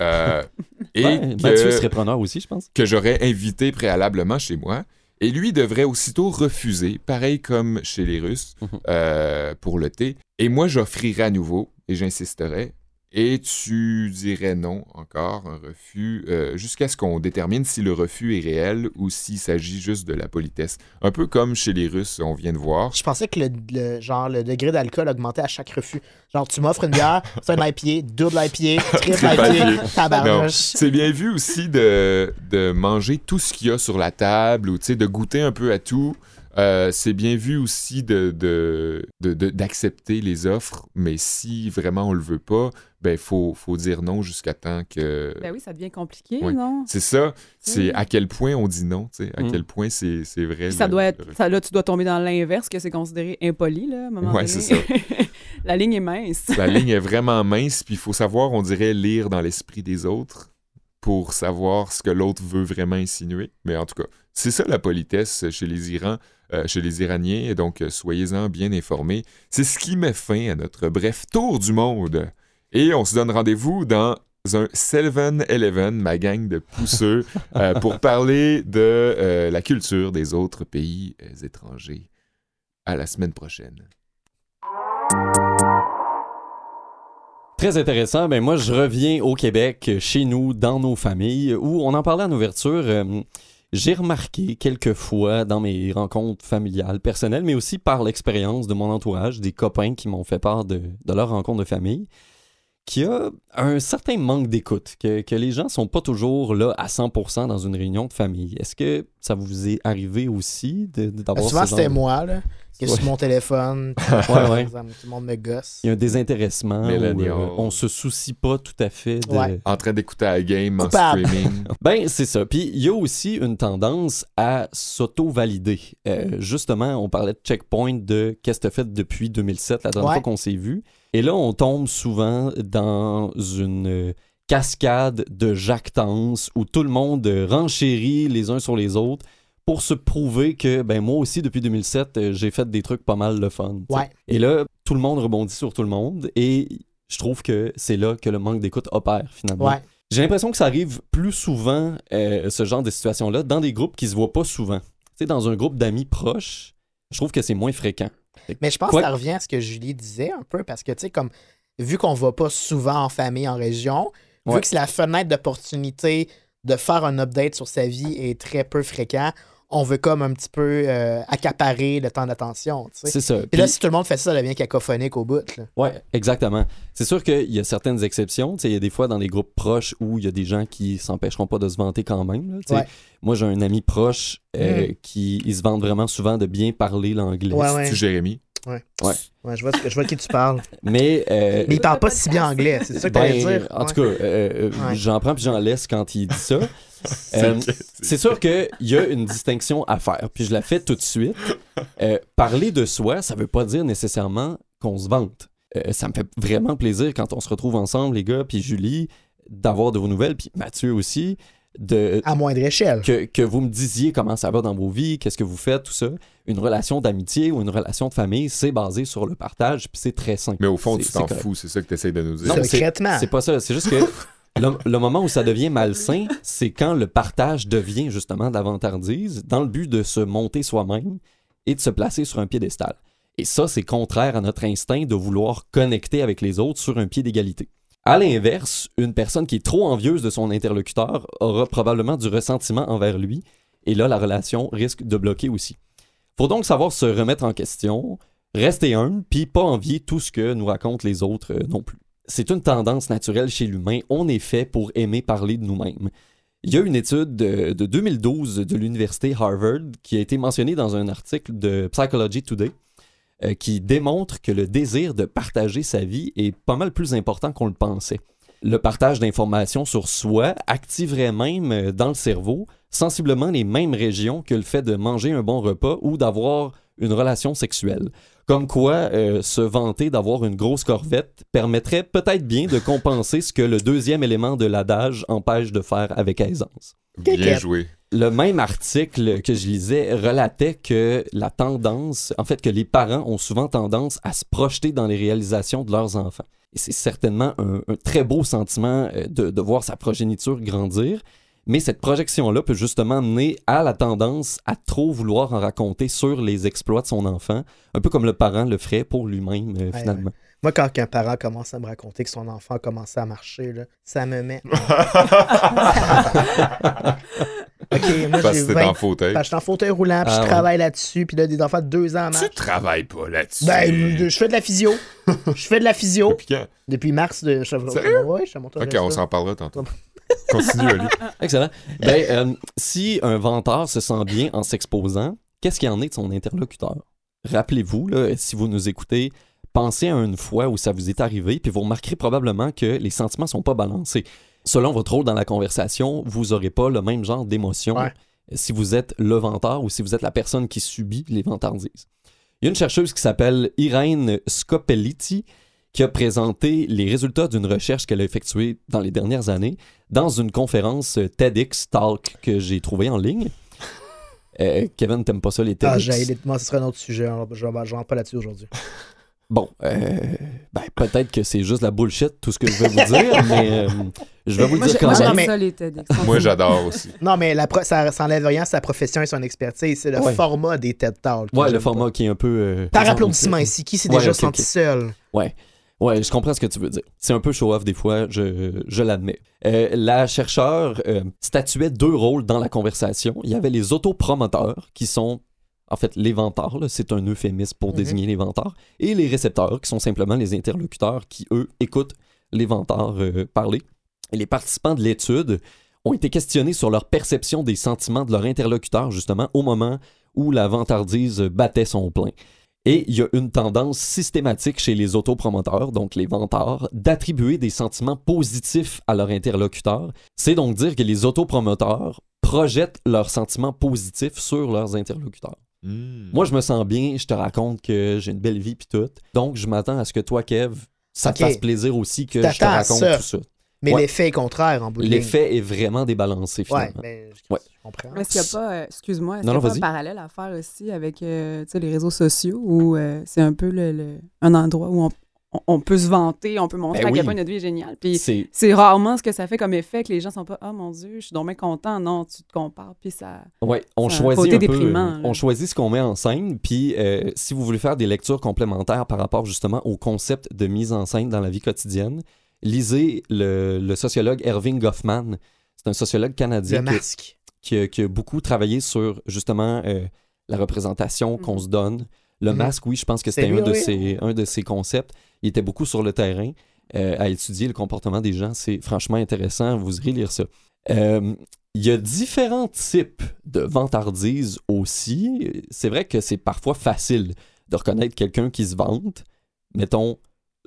et
Ouais,
que-
Mathieu serait preneur aussi, je pense.
que j'aurais invité préalablement chez moi. Et lui devrait aussitôt refuser, pareil comme chez les Russes,
Mhm.
euh, pour le thé. Et moi, j'offrirais à nouveau, et j'insisterais. Et tu dirais non encore, un refus, euh, jusqu'à ce qu'on détermine si le refus est réel ou s'il s'agit juste de la politesse. Un peu comme chez les Russes, on vient de voir.
Je pensais que le, le- genre, le degré d'alcool augmentait à chaque refus. Genre, tu m'offres une bière, c'est un IPA, double IPA, triple IPA, tabarnouche.
c'est bien vu aussi de, de manger tout ce qu'il y a sur la table ou de goûter un peu à tout. Euh, c'est bien vu aussi de, de, de- de- d'accepter les offres, mais si vraiment on le veut pas, ben faut, faut dire non jusqu'à temps que.
Ben oui, ça devient compliqué,
Oui.
non?
C'est ça, c'est à quel point on dit non, tu sais, à
Mm.
quel point c'est, c'est vrai.
Puis ça
le-
doit être, ça, là, tu dois tomber dans l'inverse, que c'est considéré impoli, là, à un moment
Ouais,
donné.
c'est ça.
La ligne est mince.
La ligne est vraiment mince, puis il faut savoir, on dirait, lire dans l'esprit des autres pour savoir ce que l'autre veut vraiment insinuer. Mais en tout cas, c'est ça la politesse chez les Irans, euh, chez les Iraniens, et donc euh, soyez-en bien informés. C'est ce qui met fin à notre bref tour du monde. Et on se donne rendez-vous dans un 7-Eleven, ma gang de pousseux, euh, pour parler de euh, la culture des autres pays étrangers. À la semaine prochaine.
Très intéressant. Ben moi, je reviens au Québec, chez nous, dans nos familles, où on en parlait en ouverture. euh, j'ai remarqué quelques fois dans mes rencontres familiales, personnelles, mais aussi par l'expérience de mon entourage, des copains qui m'ont fait part de, de leur rencontre de famille, qu'il y a un certain manque d'écoute, que, que les gens sont pas toujours là à 100% dans une réunion de famille. Est-ce que ça vous est arrivé aussi d'avoir
Souvent, c'était
de-
moi, là, qui est
Ouais.
sur mon téléphone.
Ouais,
Par
ouais.
exemple, Tout le monde me gosse.
Il y a un désintéressement, où, euh, on se soucie pas tout à fait de...
Ouais.
En train d'écouter la game en streaming.
Ben, c'est ça. Puis, il y a aussi une tendance à s'auto-valider. Euh, justement, on parlait de checkpoint de qu'est-ce que tu fait depuis 2007, la dernière
Ouais.
fois qu'on s'est vu. Et là, on tombe souvent dans une euh, cascade de jactance où tout le monde euh, renchérit les uns sur les autres pour se prouver que, ben, moi aussi, depuis 2007, euh, j'ai fait des trucs pas mal le fun.
Ouais.
Et là, tout le monde rebondit sur tout le monde et je trouve que c'est là que le manque d'écoute opère, finalement.
Ouais.
J'ai l'impression que ça arrive plus souvent, euh, ce genre de situation-là, dans des groupes qui se voient pas souvent. Tu dans un groupe d'amis proches, je trouve que c'est moins fréquent.
Mais je pense
Quoi-
que ça revient à ce que Julie disait un peu, parce que, tu sais, comme, vu qu'on va pas souvent en famille, en région,
Ouais.
vu que c'est la fenêtre d'opportunité de faire un update sur sa vie est très peu fréquent, on veut comme un petit peu euh, accaparer le temps d'attention, tu sais.
C'est ça.
Puis là, si tout le monde fait ça, ça devient cacophonique au bout, là.
Ouais, exactement. C'est sûr qu'il y a certaines exceptions. Tu sais, Il y a des fois dans des groupes proches où il y a des gens qui s'empêcheront pas de se vanter quand même. là, tu sais.
Ouais.
Moi, j'ai un ami proche euh,
Mm.
qui il se vante vraiment souvent de bien parler l'anglais.
Ouais, ouais.
C'est Jérémy?
Ouais.
Ouais.
Ouais, je vois, je vois de qui tu parles.
Mais, euh,
Mais il parle pas si bien anglais, c'est ça que
ben,
dire.
En tout cas, euh, euh,
Ouais.
j'en prends puis j'en laisse quand il dit ça.
C'est
Euh,
que-
C'est sûr qu'il y a une distinction à faire, puis je la fais tout de suite. Euh, parler de soi, ça veut pas dire nécessairement qu'on se vante. Euh, ça me fait vraiment plaisir quand on se retrouve ensemble, les gars, puis Julie, d'avoir de vos nouvelles, puis Mathieu aussi, de,
À moindre échelle.
que, que vous me disiez comment ça va dans vos vies, qu'est-ce que vous faites, tout ça. Une relation d'amitié ou une relation de famille, c'est basé sur le partage, puis c'est très simple.
Mais au fond,
C'est-
tu t'en fous, c'est ça que tu essaies de nous dire.
Non, c'est-
Secrètement.
C'est pas ça. C'est juste que le, le moment où ça devient malsain, c'est quand le partage devient justement de la vantardise dans le but de se monter soi-même et de se placer sur un piédestal. Et ça, c'est contraire à notre instinct de vouloir connecter avec les autres sur un pied d'égalité. À l'inverse, une personne qui est trop envieuse de son interlocuteur aura probablement du ressentiment envers lui, et là, la relation risque de bloquer aussi. Faut donc savoir se remettre en question, rester humble, puis pas envier tout ce que nous racontent les autres euh, non plus. C'est une tendance naturelle chez l'humain. On est fait pour aimer parler de nous-mêmes. Il y a une étude de, de 2012 de l'université Harvard qui a été mentionnée dans un article de Psychology Today euh, qui démontre que le désir de partager sa vie est pas mal plus important qu'on le pensait. Le partage d'informations sur soi activerait même euh, dans le cerveau sensiblement les mêmes régions que le fait de manger un bon repas ou d'avoir une relation sexuelle. Comme quoi, euh, se vanter d'avoir une grosse corvette permettrait peut-être bien de compenser ce que le deuxième élément de l'adage empêche de faire avec aisance.
Bien joué.
Le même article que je lisais relatait que la tendance, en fait, que les parents ont souvent tendance à se projeter dans les réalisations de leurs enfants. Et c'est certainement un, un très beau sentiment euh, de, de voir sa progéniture grandir. Mais cette projection-là peut justement mener à la tendance à trop vouloir en raconter sur les exploits de son enfant, un peu comme le parent le ferait pour lui-même, euh,
Ouais,
finalement.
Moi, quand un parent commence à me raconter que son enfant a commencé à marcher, là, ça me met. ok, moi
Parce que t'es
20
en fauteuil.
Parce que je suis en fauteuil roulant, puis
Ah
je
ouais.
travaille là-dessus, puis là, des enfants de deux ans
Tu
marchent.
travailles pas là-dessus.
Ben, je fais de la physio. Je fais de la physio
Depuis quand?
depuis mars de.
Sérieux?
Ouais, je suis à mon tour
Ok, on s'en parlera tantôt. Continue, Ali.
Excellent. Ben, euh, si un venteur se sent bien en s'exposant, qu'est-ce qu'il en est de son interlocuteur? Rappelez-vous, là, si vous nous écoutez, pensez à une fois où ça vous est arrivé, puis vous remarquerez probablement que les sentiments sont pas balancés. Selon votre rôle dans la conversation, vous n'aurez pas le même genre d'émotion
Ouais.
si vous êtes le venteur ou si vous êtes la personne qui subit les vantardises. Il y a une chercheuse qui s'appelle Irene Scopelliti qui a présenté les résultats d'une recherche qu'elle a effectuée dans les dernières années dans une conférence TEDx Talk que j'ai trouvée en ligne. Euh, Kevin, t'aimes pas ça les TEDx?
Ah, j'ai moi, ce serait un autre sujet. hein. Je ne rentre pas là-dessus aujourd'hui.
Bon, euh, ben, peut-être que c'est juste la bullshit, tout ce que je vais vous dire, mais euh, je vais vous le
Moi,
dire quand même.
mais-.
Moi, j'adore aussi.
Non, mais la pro- ça n'enlève rien à sa profession et son expertise. C'est le
Ouais.
format des TED Talks.
Ouais, le format qui est un peu... euh.
Par applaudissement ici. Qui s'est
Ouais,
déjà senti seul?
Ouais, je comprends ce que tu veux dire. C'est un peu show-off des fois, je, je l'admets. Euh, la chercheure euh, statuait deux rôles dans la conversation. Il y avait les autopromoteurs, qui sont en fait les venteurs, là, c'est un euphémisme pour
Mhm.
désigner les venteurs, et les récepteurs, qui sont simplement les interlocuteurs qui, eux, écoutent les venteurs euh, parler. Et les participants de l'étude ont été questionnés sur leur perception des sentiments de leur interlocuteur, justement, au moment où la vantardise battait son plein. Et il y a une tendance systématique chez les autopromoteurs, donc les venteurs, d'attribuer des sentiments positifs à leur interlocuteur. C'est donc dire que les autopromoteurs projettent leurs sentiments positifs sur leurs interlocuteurs.
Hmm.
Moi, je me sens bien, je te raconte que j'ai une belle vie puis tout. Donc, je m'attends à ce que toi, Kev, ça te fasse plaisir aussi que
Tu
je te raconte
ça.
tout ça.
Mais
Ouais.
l'effet est contraire en bout.
L'effet est vraiment débalancé,
Ouais,
finalement.
mais je,
Ouais.
je comprends.
Est-ce qu'il n'y a pas, euh, excuse-moi, est-ce qu'il a pas un parallèle à faire aussi avec euh, les réseaux sociaux où euh, c'est un peu le, le- un endroit où on, on- on peut se vanter, on peut montrer
Ben
à quel
oui.
point notre vie est géniale. Puis
C'est
rarement ce que ça fait comme effet que les gens sont pas Oh mon Dieu, je suis donc bien content. Non, tu te compares. Puis ça.
Ouais, on choisit
côté
un
déprimant,
euh, on choisit ce qu'on met en scène, puis euh, si vous voulez faire des lectures complémentaires par rapport justement au concept de mise en scène dans la vie quotidienne, lisez le, le sociologue Erving Goffman. C'est un sociologue canadien
Le
qui,
masque.
qui a, qui a beaucoup travaillé sur justement euh, la représentation qu'on
Mhm.
se donne. Le
Mhm.
masque, oui, je pense que c'était un,
oui.
un de ses concepts. Il était beaucoup sur le terrain euh, à étudier le comportement des gens. C'est franchement intéressant. Vous irez lire ça. Euh, il y a différents types de vantardises aussi. C'est vrai que c'est parfois facile de reconnaître quelqu'un qui se vante. Mettons,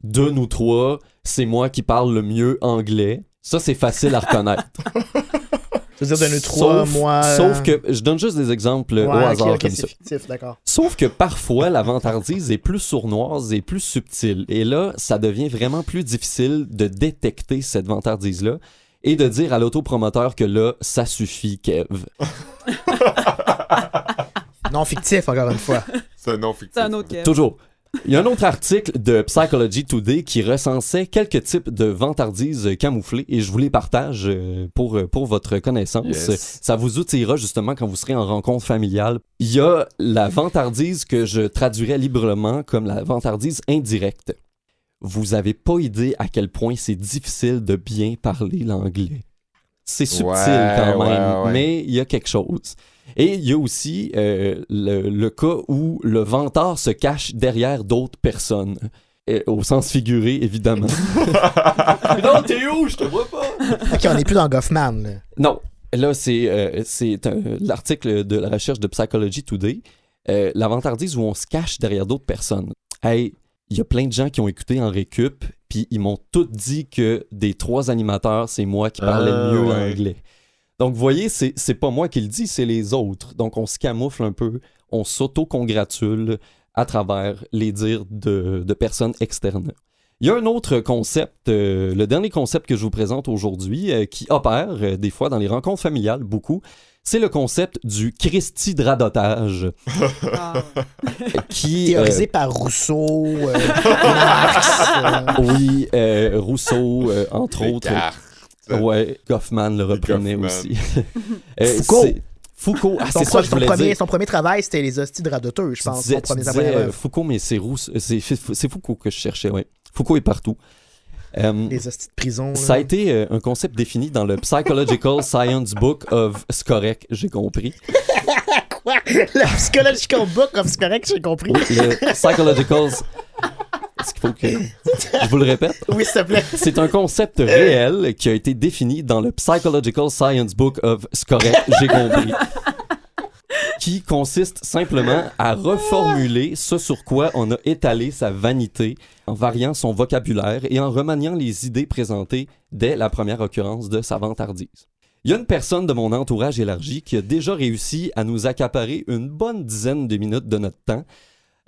de nous trois, c'est moi qui parle le mieux anglais. Ça, c'est facile à reconnaître.
Tu veux dire de nous trois,
Sauf-
moi. euh,
Sauf que, je donne juste des exemples
ouais,
au hasard
ok,
comme
c'est
ça.
fictif, d'accord.
Sauf que parfois, la vantardise est plus sournoise et plus subtile. Et là, ça devient vraiment plus difficile de détecter cette vantardise-là et de dire à l'autopromoteur que là, ça suffit, Kev.
Non fictif, encore une fois.
C'est un nom fictif.
C'est un autre Kev.
Toujours. Il y a un autre article de Psychology Today qui recensait quelques types de vantardises camouflées et je vous les partage euh, pour, euh, pour votre connaissance.
Yes.
Ça vous outillera justement quand vous serez en rencontre familiale. Il y a la vantardise que je traduirais librement comme la vantardise indirecte. Vous avez pas idée à quel point c'est difficile de bien parler l'anglais. C'est subtil
Ouais,
quand
ouais,
même,
ouais.
mais il y a quelque chose. Et il y a aussi euh, le, le cas où le vantard se cache derrière d'autres personnes. Au sens figuré, évidemment. non, t'es où? Je te vois pas.
ok, on n'est plus dans Goffman, là.
Non, là, c'est euh, l'article de la recherche de Psychology Today. Euh, la vantardise où on se cache derrière d'autres personnes. Hey, il y a plein de gens qui ont écouté en récup, puis ils m'ont tous dit que des trois animateurs, c'est moi qui parlais
Ah,
le mieux
ouais.
l'anglais. Donc, vous voyez, c'est c'est pas moi qui le dis, c'est les autres. Donc, on se camoufle un peu, on s'auto-congratule à travers les dires de, de personnes externes. Il y a un autre concept, euh, le dernier concept que je vous présente aujourd'hui, euh, qui opère euh, des fois dans les rencontres familiales beaucoup, c'est le concept du Christi de radotage,
Ah,
qui... euh,
Théorisé par Rousseau, euh, Marx. euh,
oui, euh, Rousseau, euh, entre autres. Ouais, Goffman le reprenait
Goffman.
aussi. Euh,
Foucault.
c'est- Foucault, ah,
son,
c'est ça que je
son
voulais
premier,
dire.
son premier travail, c'était les hosties de radoteux, je
Tu
pense.
disais-
son premier,
disais, euh,
œuvre.
Foucault, mais c'est Rousse- c'est c'est Foucault que je cherchais, ouais. Foucault est partout. Euh,
Les hosties de prison. là.
ça a été euh, un concept défini dans le Psychological Science Book of... C'est correct, j'ai compris.
Quoi? Le psychological book, comme c'est correct, j'ai compris.
Le Psychological... Est-ce qu'il faut que... Je vous le répète?
Oui, s'il te plaît.
C'est un concept réel qui a été défini dans le Psychological Science Book of C'est correct, j'ai compris. Qui consiste simplement à reformuler ce sur quoi on a étalé sa vanité en variant son vocabulaire et en remaniant les idées présentées dès la première occurrence de sa vantardise. Il y a une personne de mon entourage élargi qui a déjà réussi à nous accaparer une bonne dizaine de minutes de notre temps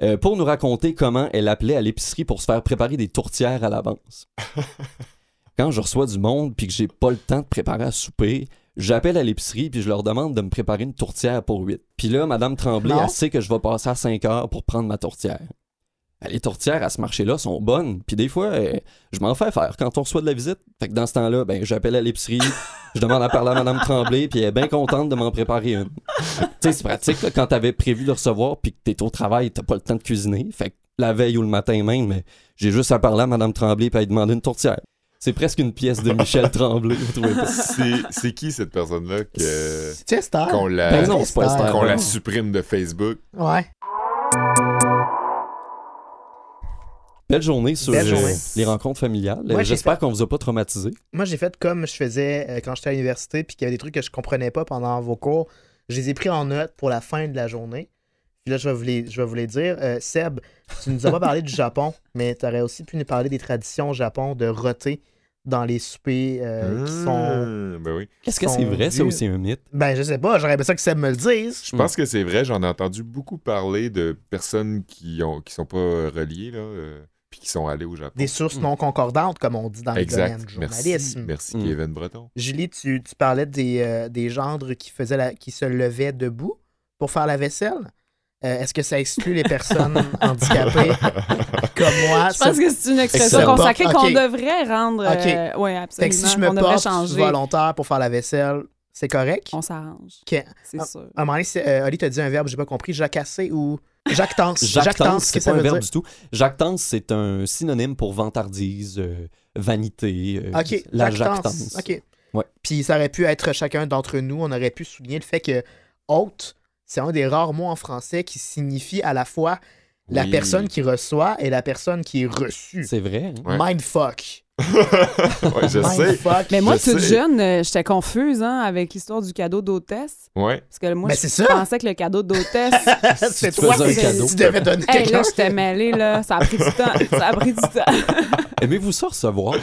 euh, pour nous raconter comment elle appelait à l'épicerie pour se faire préparer des tourtières à l'avance. Quand je reçois du monde puis que j'ai pas le temps de préparer à souper, j'appelle à l'épicerie puis je leur demande de me préparer une tourtière pour 8. Puis là, Madame Tremblay,
Non?
elle sait que je vais passer à 5 heures pour prendre ma tourtière. Ben, Les tourtières à ce marché-là sont bonnes, puis des fois, euh, je m'en fais faire quand on reçoit de la visite. Fait que dans ce temps-là, ben, j'appelle à l'épicerie, je demande à parler à Madame Tremblay, puis elle est bien contente de m'en préparer une. tu sais, c'est pratique là, quand t'avais prévu de recevoir, puis que t'es au travail, t'as pas le temps de cuisiner. Fait que la veille ou le matin même, mais j'ai juste à parler à Madame Tremblay puis à lui demander une tourtière. C'est presque une pièce de Michel Tremblay, vous trouvez pas?
C'est c'est qui cette personne-là que
C'est Esther.
qu'on la
Ben non, c'est pas Esther.
qu'on la supprime de Facebook?
Ouais.
Belle journée sur
Belle
euh,
journée.
les rencontres familiales.
Moi,
J'espère
fait-
qu'on vous a pas traumatisé.
Moi, j'ai fait comme je faisais euh, quand j'étais à l'université, puis qu'il y avait des trucs que je comprenais pas pendant vos cours. Je les ai pris en note pour la fin de la journée. Puis là, je vais vous les, je vais vous les dire. Euh, Seb, tu nous as pas parlé du Japon, mais tu aurais aussi pu nous parler des traditions au Japon de roter dans les soupers euh, qui sont.
Ah, ben oui.
Est-ce que
sont
c'est vrai, c'est
vus.
aussi un mythe?
Ben, je sais pas, j'aurais aimé ça que Seb me le dise.
Je pense que c'est vrai, j'en ai entendu beaucoup parler de personnes qui ont qui sont pas reliées là, euh, puis qui sont au Japon.
Des sources
Mm.
non concordantes, comme on dit dans le domaine du journalisme.
merci
Mm.
Kevin Breton.
Julie, tu, tu parlais des, euh, des gendres qui, faisaient la, qui se levaient debout pour faire la vaisselle. Euh, Est-ce que ça exclut les personnes handicapées comme moi?
Je pense que c'est une expression consacrée qu'on devrait rendre.
Ok.
euh, ouais,
Fait que si je
absolument.
me porte
changer.
volontaire pour faire la vaisselle, c'est correct?
On s'arrange.
Ok.
C'est
Ah.
sûr.
À un moment donné, euh, Oli t'a dit un verbe, j'ai pas compris. Jacasser ou. Jactance.
Jactance, c'est pas un verbe
dire?
du tout. Jactance, c'est un synonyme pour vantardise, euh, vanité, euh,
Ok,
la
jactance.
jactance.
Ok.
Ouais.
Puis ça aurait pu être chacun d'entre nous. On aurait pu souligner le fait que hôte, c'est un des rares mots en français qui signifie à la fois la personne qui reçoit et la personne qui est reçue.
C'est vrai. hein?
Ouais.
Mindfuck.
Ouais, je sais.
Mais moi,
Je
toute
sais.
jeune, euh, j'étais confuse hein, avec l'histoire du cadeau d'hôtesse.
Ouais.
Parce que moi,
Ben,
je pensais que le cadeau d'hôtesse.
c'est toi qui
cadeau.
tu devais donner
hey,
quelque
là, j'étais mêlée, là. Ça a pris du temps. Ça a pris du temps.
Aimez-vous ça recevoir?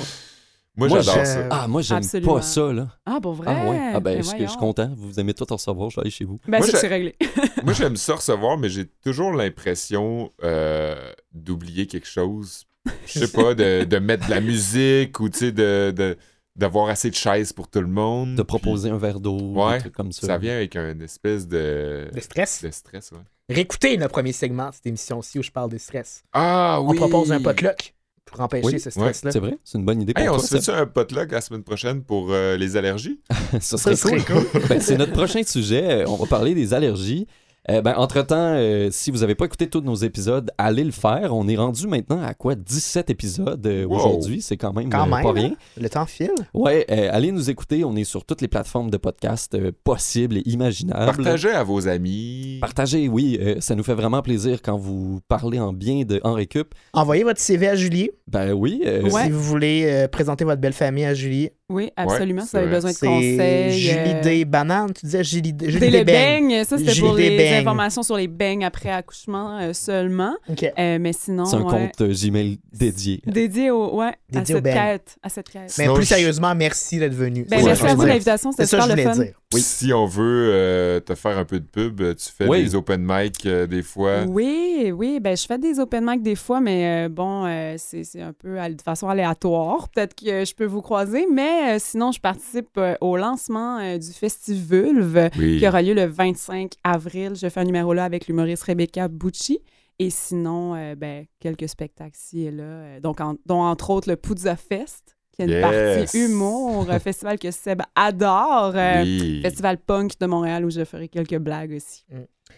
Moi,
Moi,
j'adore ça.
Ah, moi, j'aime
Absolument.
pas ça, là.
Ah, pour vrai?
Ah, ouais. Ah, ben,
Mais
je, je suis content. Vous aimez tout en recevoir, je vais aller chez vous.
Ben,
Moi,
c'est réglé.
Moi, j'aime ça recevoir, mais j'ai toujours l'impression euh, d'oublier quelque chose. Je sais pas, de, de mettre de la musique ou, tu sais, de, de- d'avoir assez de chaises pour tout le monde.
De proposer un verre d'eau,
Ouais,
des trucs comme ça.
Ça vient avec un espèce de,
Le stress?
de stress, ouais.
Réécoutez le premier segment de cette émission-ci où je parle de stress.
Ah oui!
On propose un potluck pour empêcher
Oui,
ce stress-là.
C'est vrai? C'est une bonne idée pour
Hey, on
toi,
se fait un potluck la semaine prochaine pour euh, les allergies?
Ça
Ça
serait cool. Ben, c'est notre prochain sujet. Euh, On va parler des allergies. Euh, ben, entre-temps, euh, si vous n'avez pas écouté tous nos épisodes, allez le faire. On est rendu maintenant à quoi 17 épisodes euh,
Wow.
aujourd'hui? C'est quand même,
Quand
euh,
même,
pas
hein?
rien.
Le temps file.
Ouais, euh, allez nous écouter. On est sur toutes les plateformes de podcast euh, possibles et imaginables.
Partagez à vos amis.
Partagez, oui. euh, ça nous fait vraiment plaisir quand vous parlez en bien de En Récup.
Envoyez votre CV à Julie
Ben oui. euh,
Ouais.
si vous voulez euh, présenter votre belle famille à Julie.
Oui, absolument. vous avez
vrai.
besoin de conseils.
Julie
euh,
des bananes. Tu disais Julie, Julie
Des
des
les
beignes.
ça c'était pour les
beignes.
informations sur les beignes après accouchement euh, seulement.
OK.
Euh, mais sinon,
C'est un
ouais,
compte Gmail dédié.
dédié au, ouais, à
Dédié
cette quête, à cette quête.
Mais
Sinon,
plus
je-
sérieusement, merci d'être venu.
Ben,
ça
merci à vous l'invitation, c'était
C'est ça que
super
je
le
voulais
fun.
dire.
Oui.
Si on veut euh, te faire un peu de pub, tu fais
Oui.
des open mic euh, des fois.
Oui, oui, ben je fais des open mic des fois, mais euh, bon, c'est c'est un peu de façon aléatoire. Peut-être que je peux vous croiser, mais sinon, je participe au lancement du Festivulve
Oui.
qui aura lieu le 25 avril. Je fais un numéro là avec l'humoriste Rebecca Bucci. Et sinon, ben, quelques spectacles ci et là, donc en- dont entre autres le Puzza Fest, qui est une
Yes.
partie humour, un festival que Seb adore. euh,
Oui.
Festival punk de Montréal où je ferai quelques blagues aussi.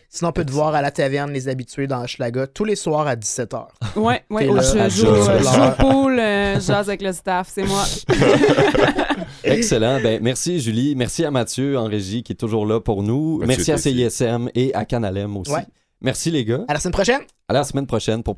Sinon, on peut te voir à la taverne Les Habitués dans Hochelaga tous les soirs à 17h.
Ouais, ouais,
là,
je
à
joue,
jour
euh, au pool, euh, jase avec le staff, c'est moi.
Excellent. Ben, merci Julie. Merci à Mathieu en régie qui est toujours là pour nous.
Mathieu
merci à. CISM et à Canalem aussi.
Ouais.
Merci les gars.
À la semaine prochaine!
À la semaine prochaine pour